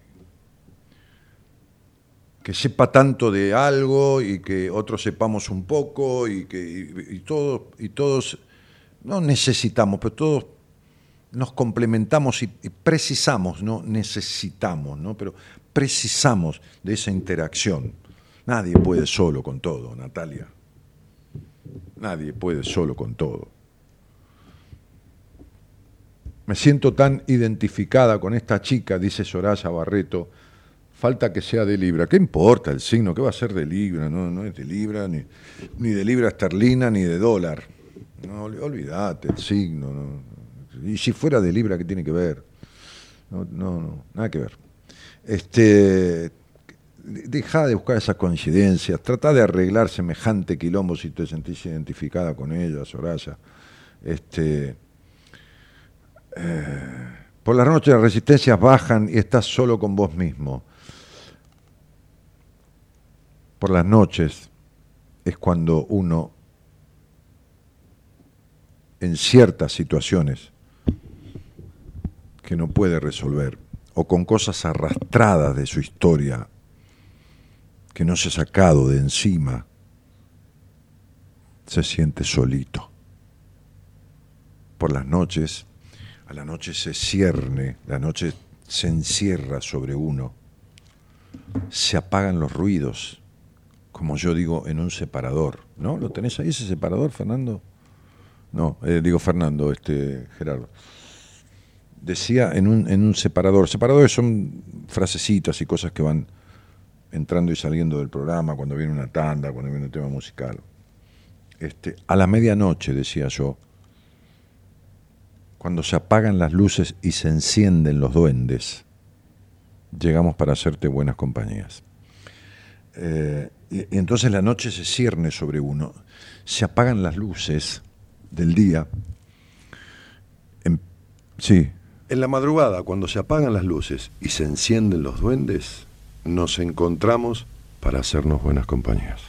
sepa tanto de algo y que otros sepamos un poco y que y, y todos, y todos, no necesitamos, pero todos nos complementamos y, y precisamos, no necesitamos, ¿no? pero precisamos de esa interacción. Nadie puede solo con todo, Natalia. Nadie puede solo con todo. Me siento tan identificada con esta chica, dice Soraya Barreto. Falta que sea de Libra. ¿Qué importa el signo? ¿Qué va a ser de Libra? No, es de Libra, ni, ni de Libra esterlina, ni de dólar. Olvídate el signo. no. Y si fuera de Libra, ¿qué tiene que ver? No, no, no, nada que ver. Este, deja de buscar esas coincidencias, trata de arreglar semejante quilombo si te sentís identificada con ella, Soraya. Este, eh, por las noches las resistencias bajan y estás solo con vos mismo. Por las noches es cuando uno, en ciertas situaciones que no puede resolver, o con cosas arrastradas de su historia que no se ha sacado de encima, se siente solito. Por las noches, a la noche se cierne, la noche se encierra sobre uno, se apagan los ruidos, como yo digo, en un separador. ¿No? ¿Lo tenés ahí ese separador, Fernando? No, eh, digo Fernando, este Gerardo. Decía en un, en un separador. Separadores son frasecitas y cosas que van entrando y saliendo del programa, cuando viene una tanda, cuando viene un tema musical. Este, a la medianoche, decía yo, cuando se apagan las luces y se encienden los duendes, llegamos para hacerte buenas compañías. Eh, y, entonces la noche se cierne sobre uno, se apagan las luces del día. En- sí, En la madrugada, cuando se apagan las luces y se encienden los duendes, nos encontramos para hacernos buenas compañías.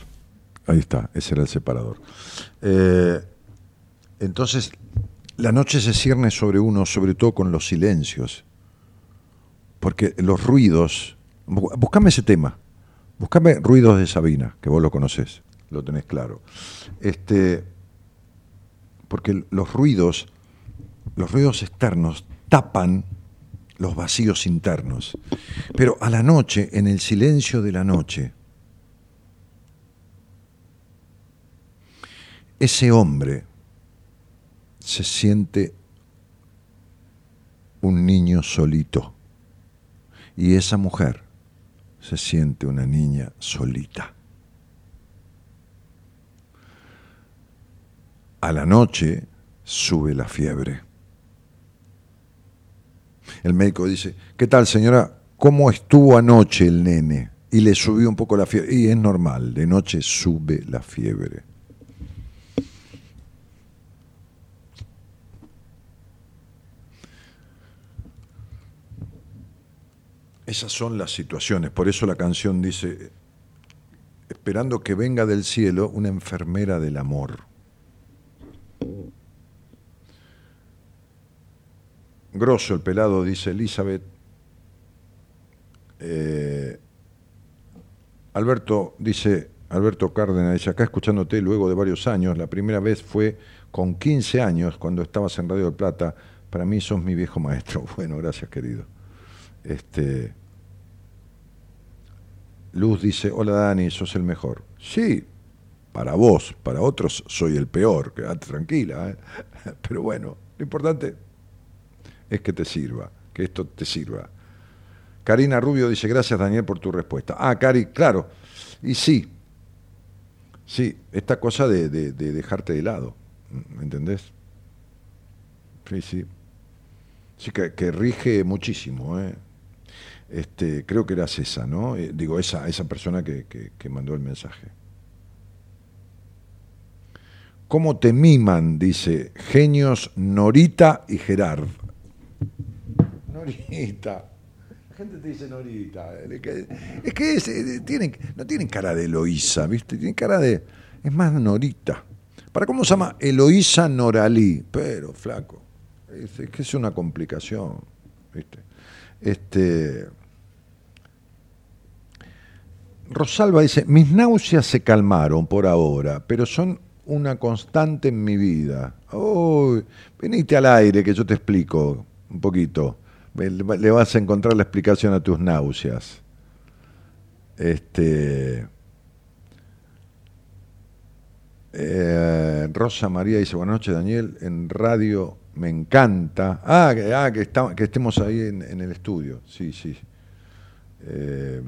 Ahí está, ese era el separador. Eh, entonces, la noche se cierne sobre uno, sobre todo con los silencios, porque los ruidos, bu- buscame ese tema, buscame ruidos de Sabina, que vos lo conocés, lo tenés claro. Este, porque los ruidos, los ruidos externos tapan los vacíos internos. Pero a la noche, en el silencio de la noche, ese hombre se siente un niño solito y esa mujer se siente una niña solita. A la noche sube la fiebre. El médico dice, ¿qué tal señora? ¿Cómo estuvo anoche el nene? Y le subió un poco la fiebre. Y es normal, de noche sube la fiebre. Esas son las situaciones. Por eso la canción dice, esperando que venga del cielo una enfermera del amor. Grosso el pelado, dice Elizabeth. Eh, Alberto dice, Alberto Cárdenas dice, acá escuchándote luego de varios años, la primera vez fue con 15 años cuando estabas en Radio del Plata. Para mí sos mi viejo maestro. Bueno, gracias querido. Este, Luz dice, hola Dani, sos el mejor. Sí, para vos, para otros soy el peor, quédate tranquila. ¿eh? Pero bueno, lo importante es que te sirva, que esto te sirva. Karina Rubio dice, gracias Daniel por tu respuesta. Ah, Cari, claro. Y sí, sí, esta cosa de, de, de dejarte de lado, ¿me entendés? Sí, sí. Sí, que, rige muchísimo. ¿eh? Este, creo que eras esa, ¿no? Eh, digo, esa, esa persona que mandó el mensaje. ¿Cómo te miman? Dice, genios Norita y Gerard. Norita. La gente te dice Norita. Es que es, eh, tienen, no tienen cara de Eloísa, ¿viste? Tienen cara de. Es más Norita. ¿Para cómo se llama? Eloísa Noralí. Pero, flaco. Es, es que es una complicación, ¿viste? Este. Rosalba dice, mis náuseas se calmaron por ahora, pero son una constante en mi vida. Uy, venite al aire que yo te explico un poquito. Le vas a encontrar la explicación a tus náuseas. Este. eh, Rosa María dice, buenas noches Daniel, en radio me encanta. Ah, que, ah, que, estemos ahí en, el estudio. Sí, sí. Eh,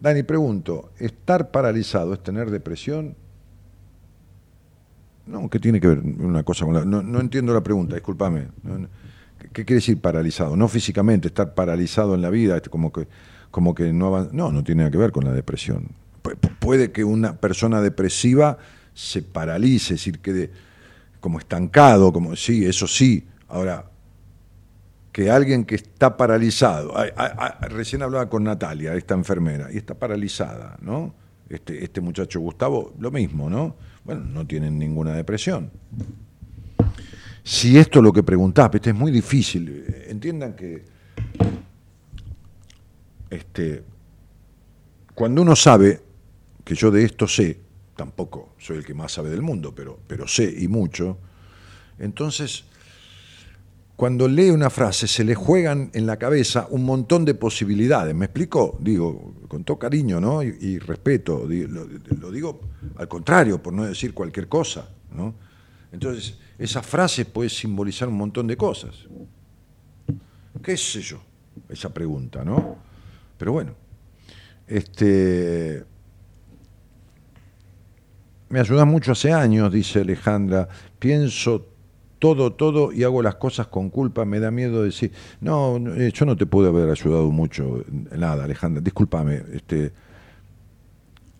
Dani, pregunto, ¿estar paralizado es tener depresión? No, ¿qué tiene que ver una cosa con la.? No, no entiendo la pregunta, discúlpame. No. ¿Qué, quiere decir paralizado? No físicamente, estar paralizado en la vida, este, como que, como que no avan- No, no tiene nada que ver con la depresión. Pu- pu- puede que una persona depresiva se paralice, es decir, quede como estancado, como sí, eso sí. Ahora, que alguien que está paralizado, recién hablaba con Natalia, esta enfermera, y está paralizada, ¿no? Este, este muchacho Gustavo, lo mismo, ¿no? Bueno, no tienen ninguna depresión. Si esto es lo que preguntás, este es muy difícil. Entiendan que este, cuando uno sabe, que yo de esto sé, tampoco soy el que más sabe del mundo, pero, pero sé y mucho, entonces cuando lee una frase se le juegan en la cabeza un montón de posibilidades. ¿Me explico? Digo, con todo cariño ¿no? y, respeto. Lo, lo digo al contrario, por no decir cualquier cosa. ¿no? Entonces, esa frase puede simbolizar un montón de cosas. ¿Qué sé yo? Esa pregunta, ¿no? Pero bueno, este. Me ayudas mucho hace años, dice Alejandra. Pienso todo, todo y hago las cosas con culpa. Me da miedo decir, no, eh, yo no te pude haber ayudado mucho. Nada, Alejandra, discúlpame. Este,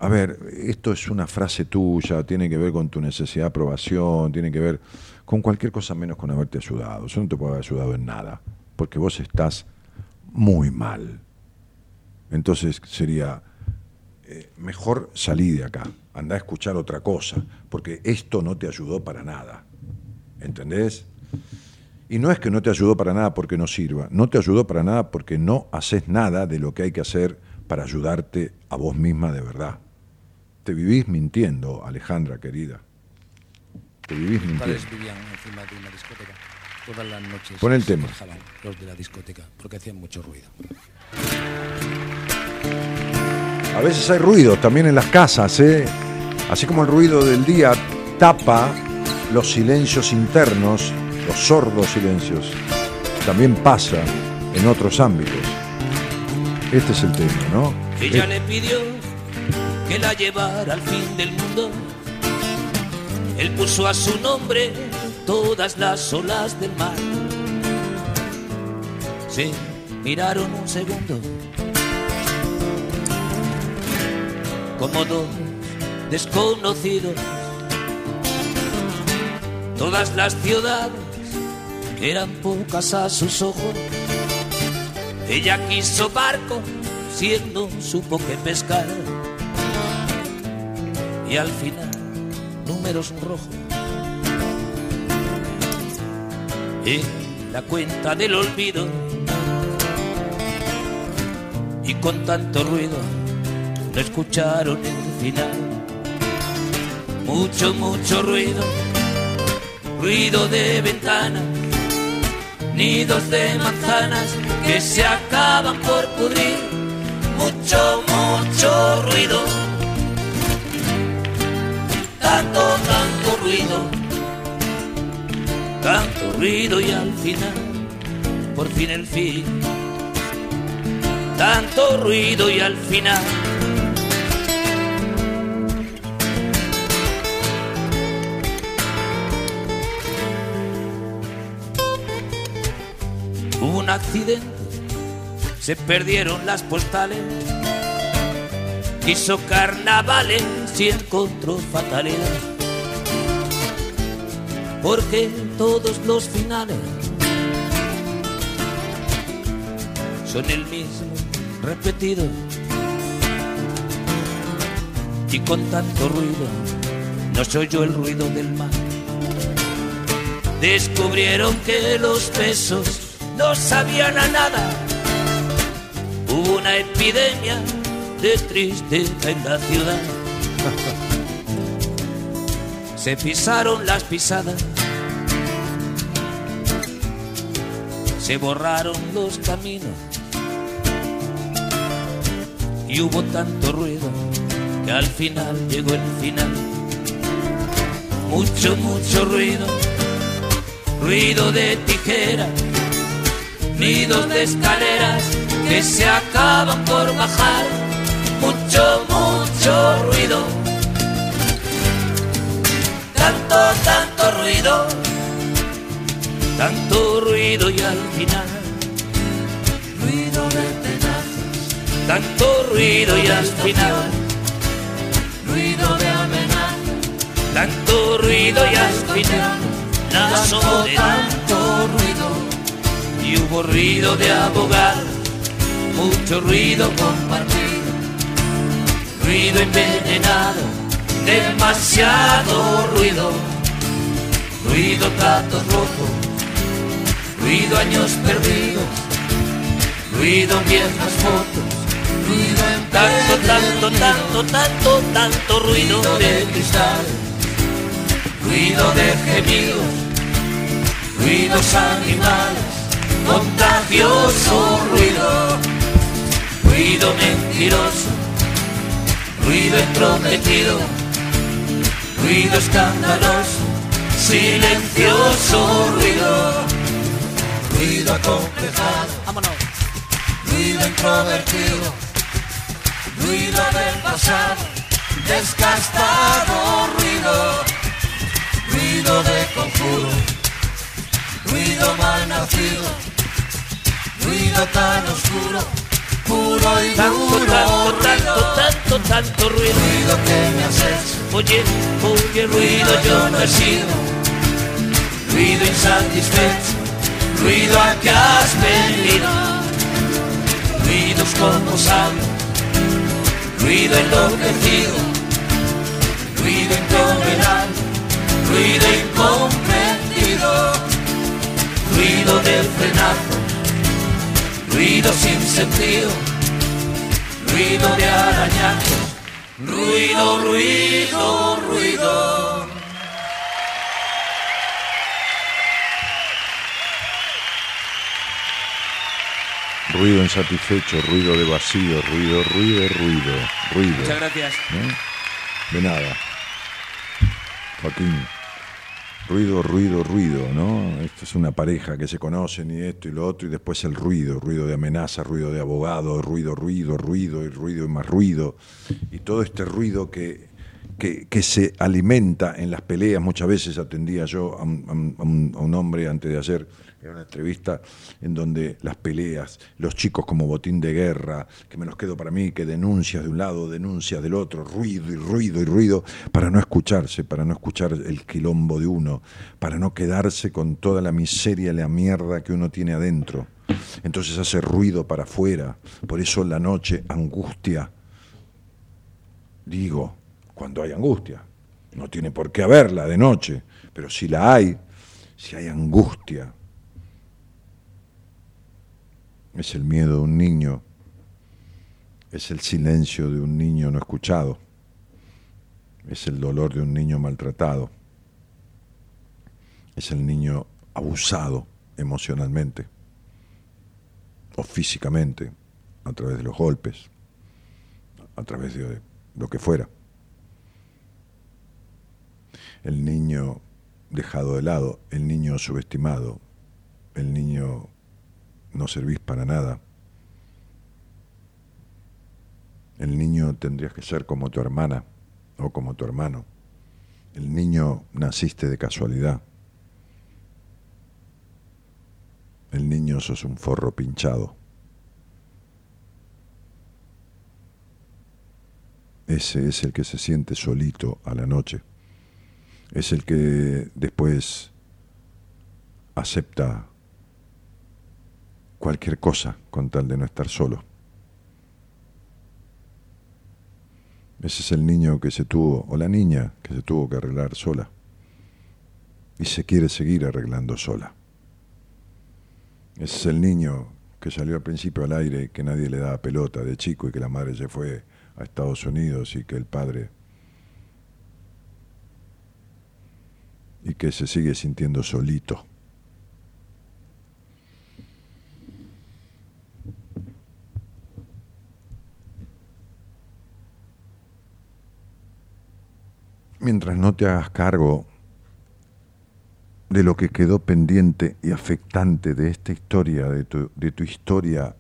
a ver, esto es una frase tuya, tiene que ver con tu necesidad de aprobación, tiene que ver con cualquier cosa menos con haberte ayudado. Yo no te puedo haber ayudado en nada, porque vos estás muy mal. Entonces sería eh, mejor salí de acá, anda a escuchar otra cosa, porque esto no te ayudó para nada. ¿Entendés? Y no es que no te ayudó para nada porque no sirva, no te ayudó para nada porque no haces nada de lo que hay que hacer para ayudarte a vos misma de verdad. Te vivís mintiendo, Alejandra querida. Te vivís mintiendo. Vivían encima de una discoteca. Todas las noches Pon el se tema. los de la discoteca porque hacían mucho ruido. A veces hay ruido también en las casas, ¿eh? Así como el ruido del día tapa los silencios internos, los sordos silencios, también pasa en otros ámbitos. Este es el tema, ¿no? Ella le pidió que la llevara al fin del mundo. Él puso a su nombre todas las olas del mar. Se miraron un segundo, como dos desconocidos. Todas las ciudades eran pocas a sus ojos. Ella quiso barco, siendo supo que pescar. Y al final, números rojos. En la cuenta del olvido. Y con tanto ruido, no escucharon el final. Mucho, mucho ruido. Ruido de ventanas nidos de manzanas que se acaban por pudrir. Mucho, mucho ruido. Tanto, tanto ruido. Tanto ruido y al final, por fin el fin. Tanto ruido y al final. Hubo un accidente, se perdieron las postales. Quiso carnavales y encontró fatalidad. Porque todos los finales son el mismo, repetido. Y con tanto ruido, no se oyó el ruido del mar. Descubrieron que los besos no sabían a nada. Hubo una epidemia de tristeza en la ciudad. Se pisaron las pisadas. Se borraron los caminos. Y hubo tanto ruido que al final llegó el final. Mucho, mucho ruido. Ruido de tijera nidos de escaleras que se acaban por bajar. Mucho, mucho ruido. Tanto, tanto ruido. Tanto ruido y al final. Ruido de tenazas. Tanto ruido y al final. Ruido de amenaza. Tanto ruido y al final. La soledad. Tanto ruido y hubo ruido de abogado, mucho ruido compartido, ruido envenenado, demasiado ruido, ruido platos rojos, ruido años perdidos, ruido viejas fotos, ruido tanto, tanto, tanto, tanto, tanto ruido de cristal, ruido de gemidos, ruidos animales contagioso ruido, ruido mentiroso, ruido entrometido, ruido escandaloso, silencioso ruido, ruido acomplejado, ruido introvertido, ruido del pasado, desgastado ruido, ruido de conjuro ruido mal nacido, ruido tan oscuro, puro y duro, ruido, tanto, tanto ruido. ruido que me has hecho, Oye, oye, ruido ruido yo no he sido, ruido insatisfecho, ruido a que has venido, ruidos como sangre, ruido enloquecido, ruido intolerante, ruido incomprendido. Ruido del frenazo, ruido sin sentido, ruido de arañazos, ruido, ruido, ruido. Ruido insatisfecho, ruido de vacío, ruido, ruido, ruido, ruido. Muchas gracias. ¿Eh? De nada. Joaquín. Ruido, ruido, ruido, ¿no? Esto es una pareja que se conocen y esto y lo otro, y después el ruido, ruido de amenaza, ruido de abogado, ruido, ruido, ruido, y ruido y más ruido. Y todo este ruido que, que, que se alimenta en las peleas. Muchas veces atendía yo a un, a un- a un hombre antes de ayer, era una entrevista en donde las peleas, los chicos como botín de guerra, que me los quedo para mí, que denuncias de un lado, denuncias del otro, ruido y ruido y ruido, para no escucharse, para no escuchar el quilombo de uno, para no quedarse con toda la miseria y la mierda que uno tiene adentro. Entonces hace ruido para afuera, por eso la noche angustia. Digo, cuando hay angustia, no tiene por qué haberla de noche, pero si la hay, si hay angustia, es el miedo de un niño, es el silencio de un niño no escuchado, es el dolor de un niño maltratado, es el niño abusado emocionalmente o físicamente a través de los golpes, a través de lo que fuera. El niño dejado de lado, el niño subestimado, el niño no servís para nada. El niño tendrías que ser como tu hermana o como tu hermano. El niño naciste de casualidad. El niño sos un forro pinchado. Ese es el que se siente solito a la noche. Es el que después acepta cualquier cosa con tal de no estar solo. Ese es el niño que se tuvo, o la niña que se tuvo que arreglar sola. Y se quiere seguir arreglando sola. Ese es el niño que salió al principio al aire que nadie le daba pelota de chico y que la madre se fue a Estados Unidos y que el padre y que se sigue sintiendo solito. Mientras no te hagas cargo de lo que quedó pendiente y afectante de esta historia, de tu, de tu historia,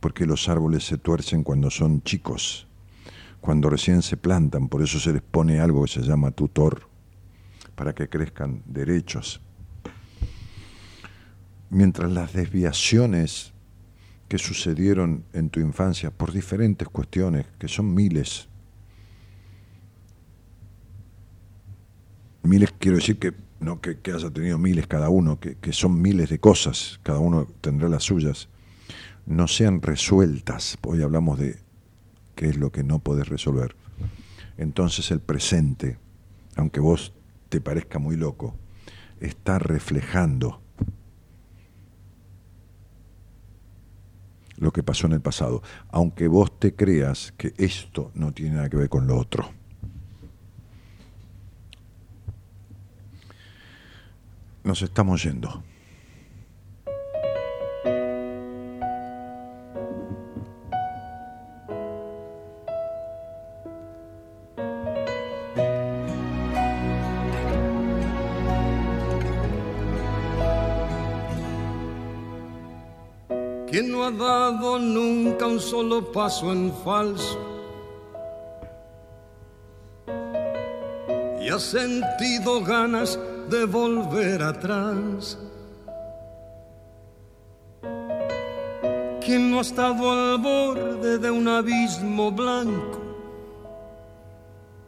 porque los árboles se tuercen cuando son chicos, cuando recién se plantan, por eso se les pone algo que se llama tutor, para que crezcan derechos. Mientras las desviaciones que sucedieron en tu infancia por diferentes cuestiones, que son miles, miles quiero decir que no que, que haya tenido miles cada uno, que, que son miles de cosas, cada uno tendrá las suyas, no sean resueltas, hoy hablamos de qué es lo que no podés resolver. Entonces el presente, aunque vos te parezca muy loco, está reflejando lo que pasó en el pasado, aunque vos te creas que esto no tiene nada que ver con lo otro. Nos estamos yendo. ¿Quién no ha dado nunca un solo paso en falso? Y ha sentido ganas de volver atrás. ¿Quién no ha estado al borde de un abismo blanco?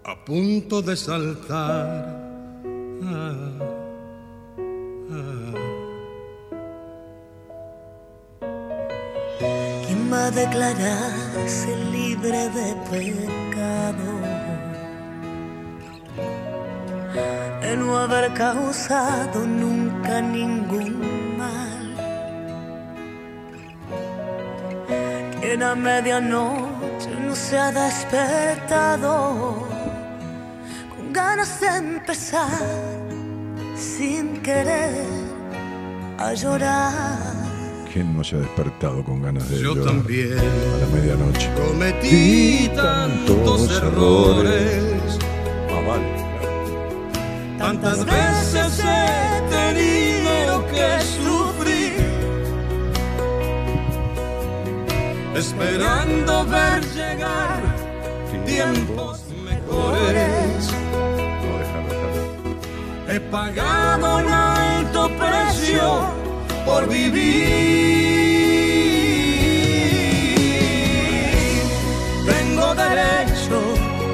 A punto de saltar. Ah. ¿Quién va a declararse libre de pecado? De no haber causado nunca ningún mal. Quien a medianoche no se ha despertado con ganas de empezar sin querer a llorar. ¿Quién no se ha despertado con ganas de Yo llorar también a la medianoche? Cometí tantos errores. Ah, vale. Tantas veces he tenido que sufrir, esperando ver llegar tiempos mejores. He pagado un alto precio por vivir. Tengo derecho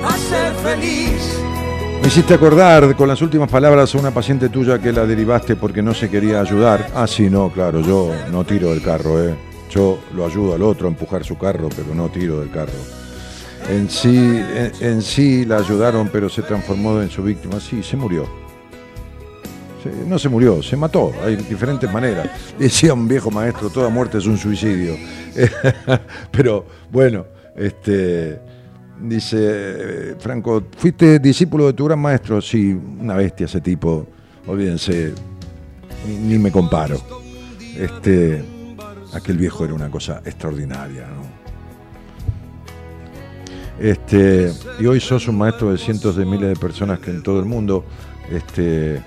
a ser feliz me hiciste acordar con las últimas palabras a una paciente tuya que la derivaste porque no se quería ayudar. Ah, sí, no, claro, yo no tiro del carro, ¿eh? Yo lo ayudo al otro a empujar su carro, pero no tiro del carro. En sí, en, sí la ayudaron, pero se transformó en su víctima. Sí, se murió. No se murió, se mató. Hay diferentes maneras. Decía un viejo maestro, toda muerte es un suicidio. pero bueno, este, dice eh, Franco, ¿fuiste discípulo de tu gran maestro? Sí, una bestia ese tipo. Olvídense, ni, me comparo. Este, aquel viejo era una cosa extraordinaria. Este, y hoy sos un maestro de cientos de miles de personas que en todo el mundo, este,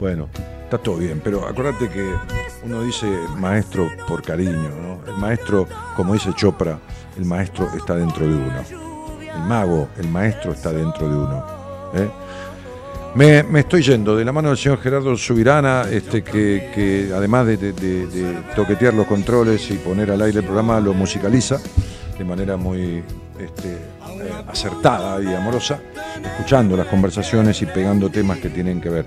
bueno, está todo bien, pero acuérdate que uno dice maestro por cariño, ¿no? El maestro, como dice Chopra, el maestro está dentro de uno. El mago, el maestro está dentro de uno. ¿eh? Me, estoy yendo de la mano del señor Gerardo Subirana, este, que, además de, toquetear los controles y poner al aire el programa, lo musicaliza de manera muy este, eh, acertada y amorosa, escuchando las conversaciones y pegando temas que tienen que ver.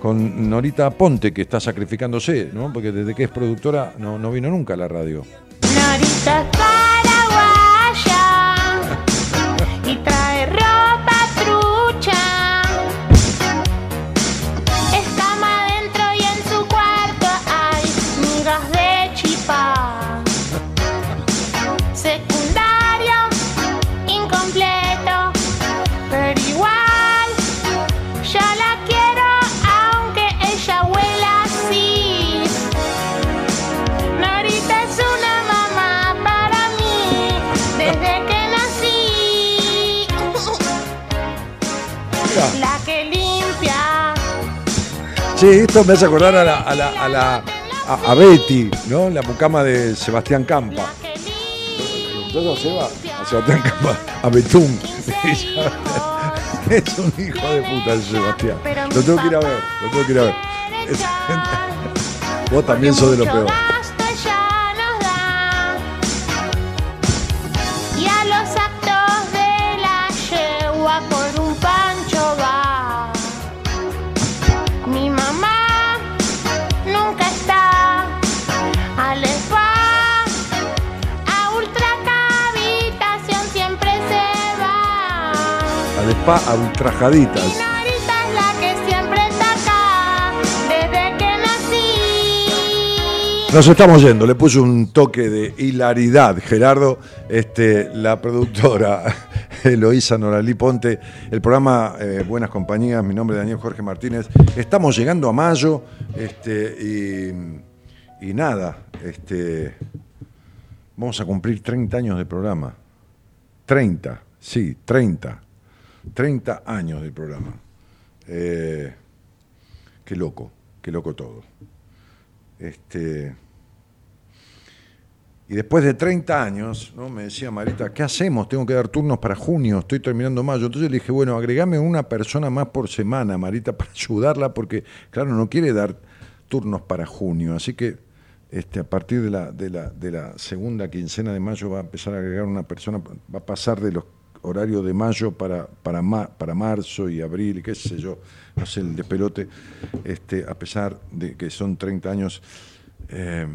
Con Norita Ponte, que está sacrificándose, ¿no? porque desde que es productora no, no vino nunca a la radio. Sí, esto me hace acordar a la, a la, a Betty, ¿no? La mucama de Sebastián Campa. Todo a Sebastián Campa, a Betún. es un hijo de puta el Sebastián. Lo tengo que ir a ver, lo tengo que ir a ver. Vos también sos de lo peor. Desde que nací. Nos estamos yendo, le puse un toque de hilaridad, Gerardo, este, la productora Eloísa Noralí Ponte, el programa eh, Buenas Compañías, mi nombre es Daniel Jorge Martínez. Estamos llegando a mayo este, y, y nada, este, vamos a cumplir 30 años de programa. 30, sí, 30. 30 años del programa. Eh, qué loco, qué loco todo. Este, y después de 30 años, ¿no? me decía Marita, ¿qué hacemos? Tengo que dar turnos para junio, estoy terminando mayo. Entonces le dije, bueno, agregame una persona más por semana, Marita, para ayudarla, porque, claro, no quiere dar turnos para junio. Así que este, a partir de la, de, la, de la segunda quincena de mayo va a empezar a agregar una persona, va a pasar de los horarios de mayo para, para, ma- para marzo y abril, qué sé yo, no sé, el despelote, este, a pesar de que son 30 años. eh,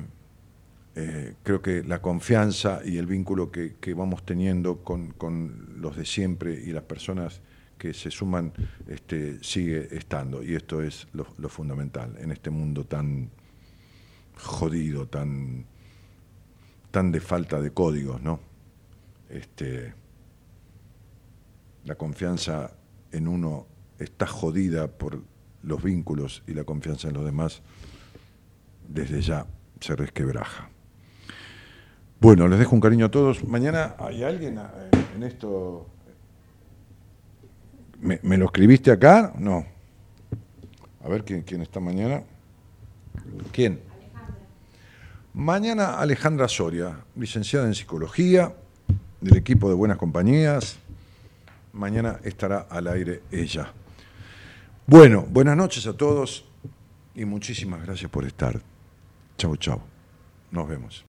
eh, creo que la confianza y el vínculo que, que vamos teniendo con, con los de siempre y las personas que se suman este, sigue estando. Y esto es lo, lo fundamental en este mundo tan jodido, tan, tan de falta de códigos, ¿no? Este, la confianza en uno está jodida por los vínculos y la confianza en los demás desde ya se resquebraja. Bueno, les dejo un cariño a todos. Mañana hay alguien eh, en esto. ¿Me, me lo escribiste acá? No. A ver quién, quién está mañana. ¿Quién? Mañana Alejandra Soria, licenciada en psicología, del equipo de Buenas Compañías. Mañana estará al aire ella. Bueno, buenas noches a todos y muchísimas gracias por estar. Chau, chau. Nos vemos.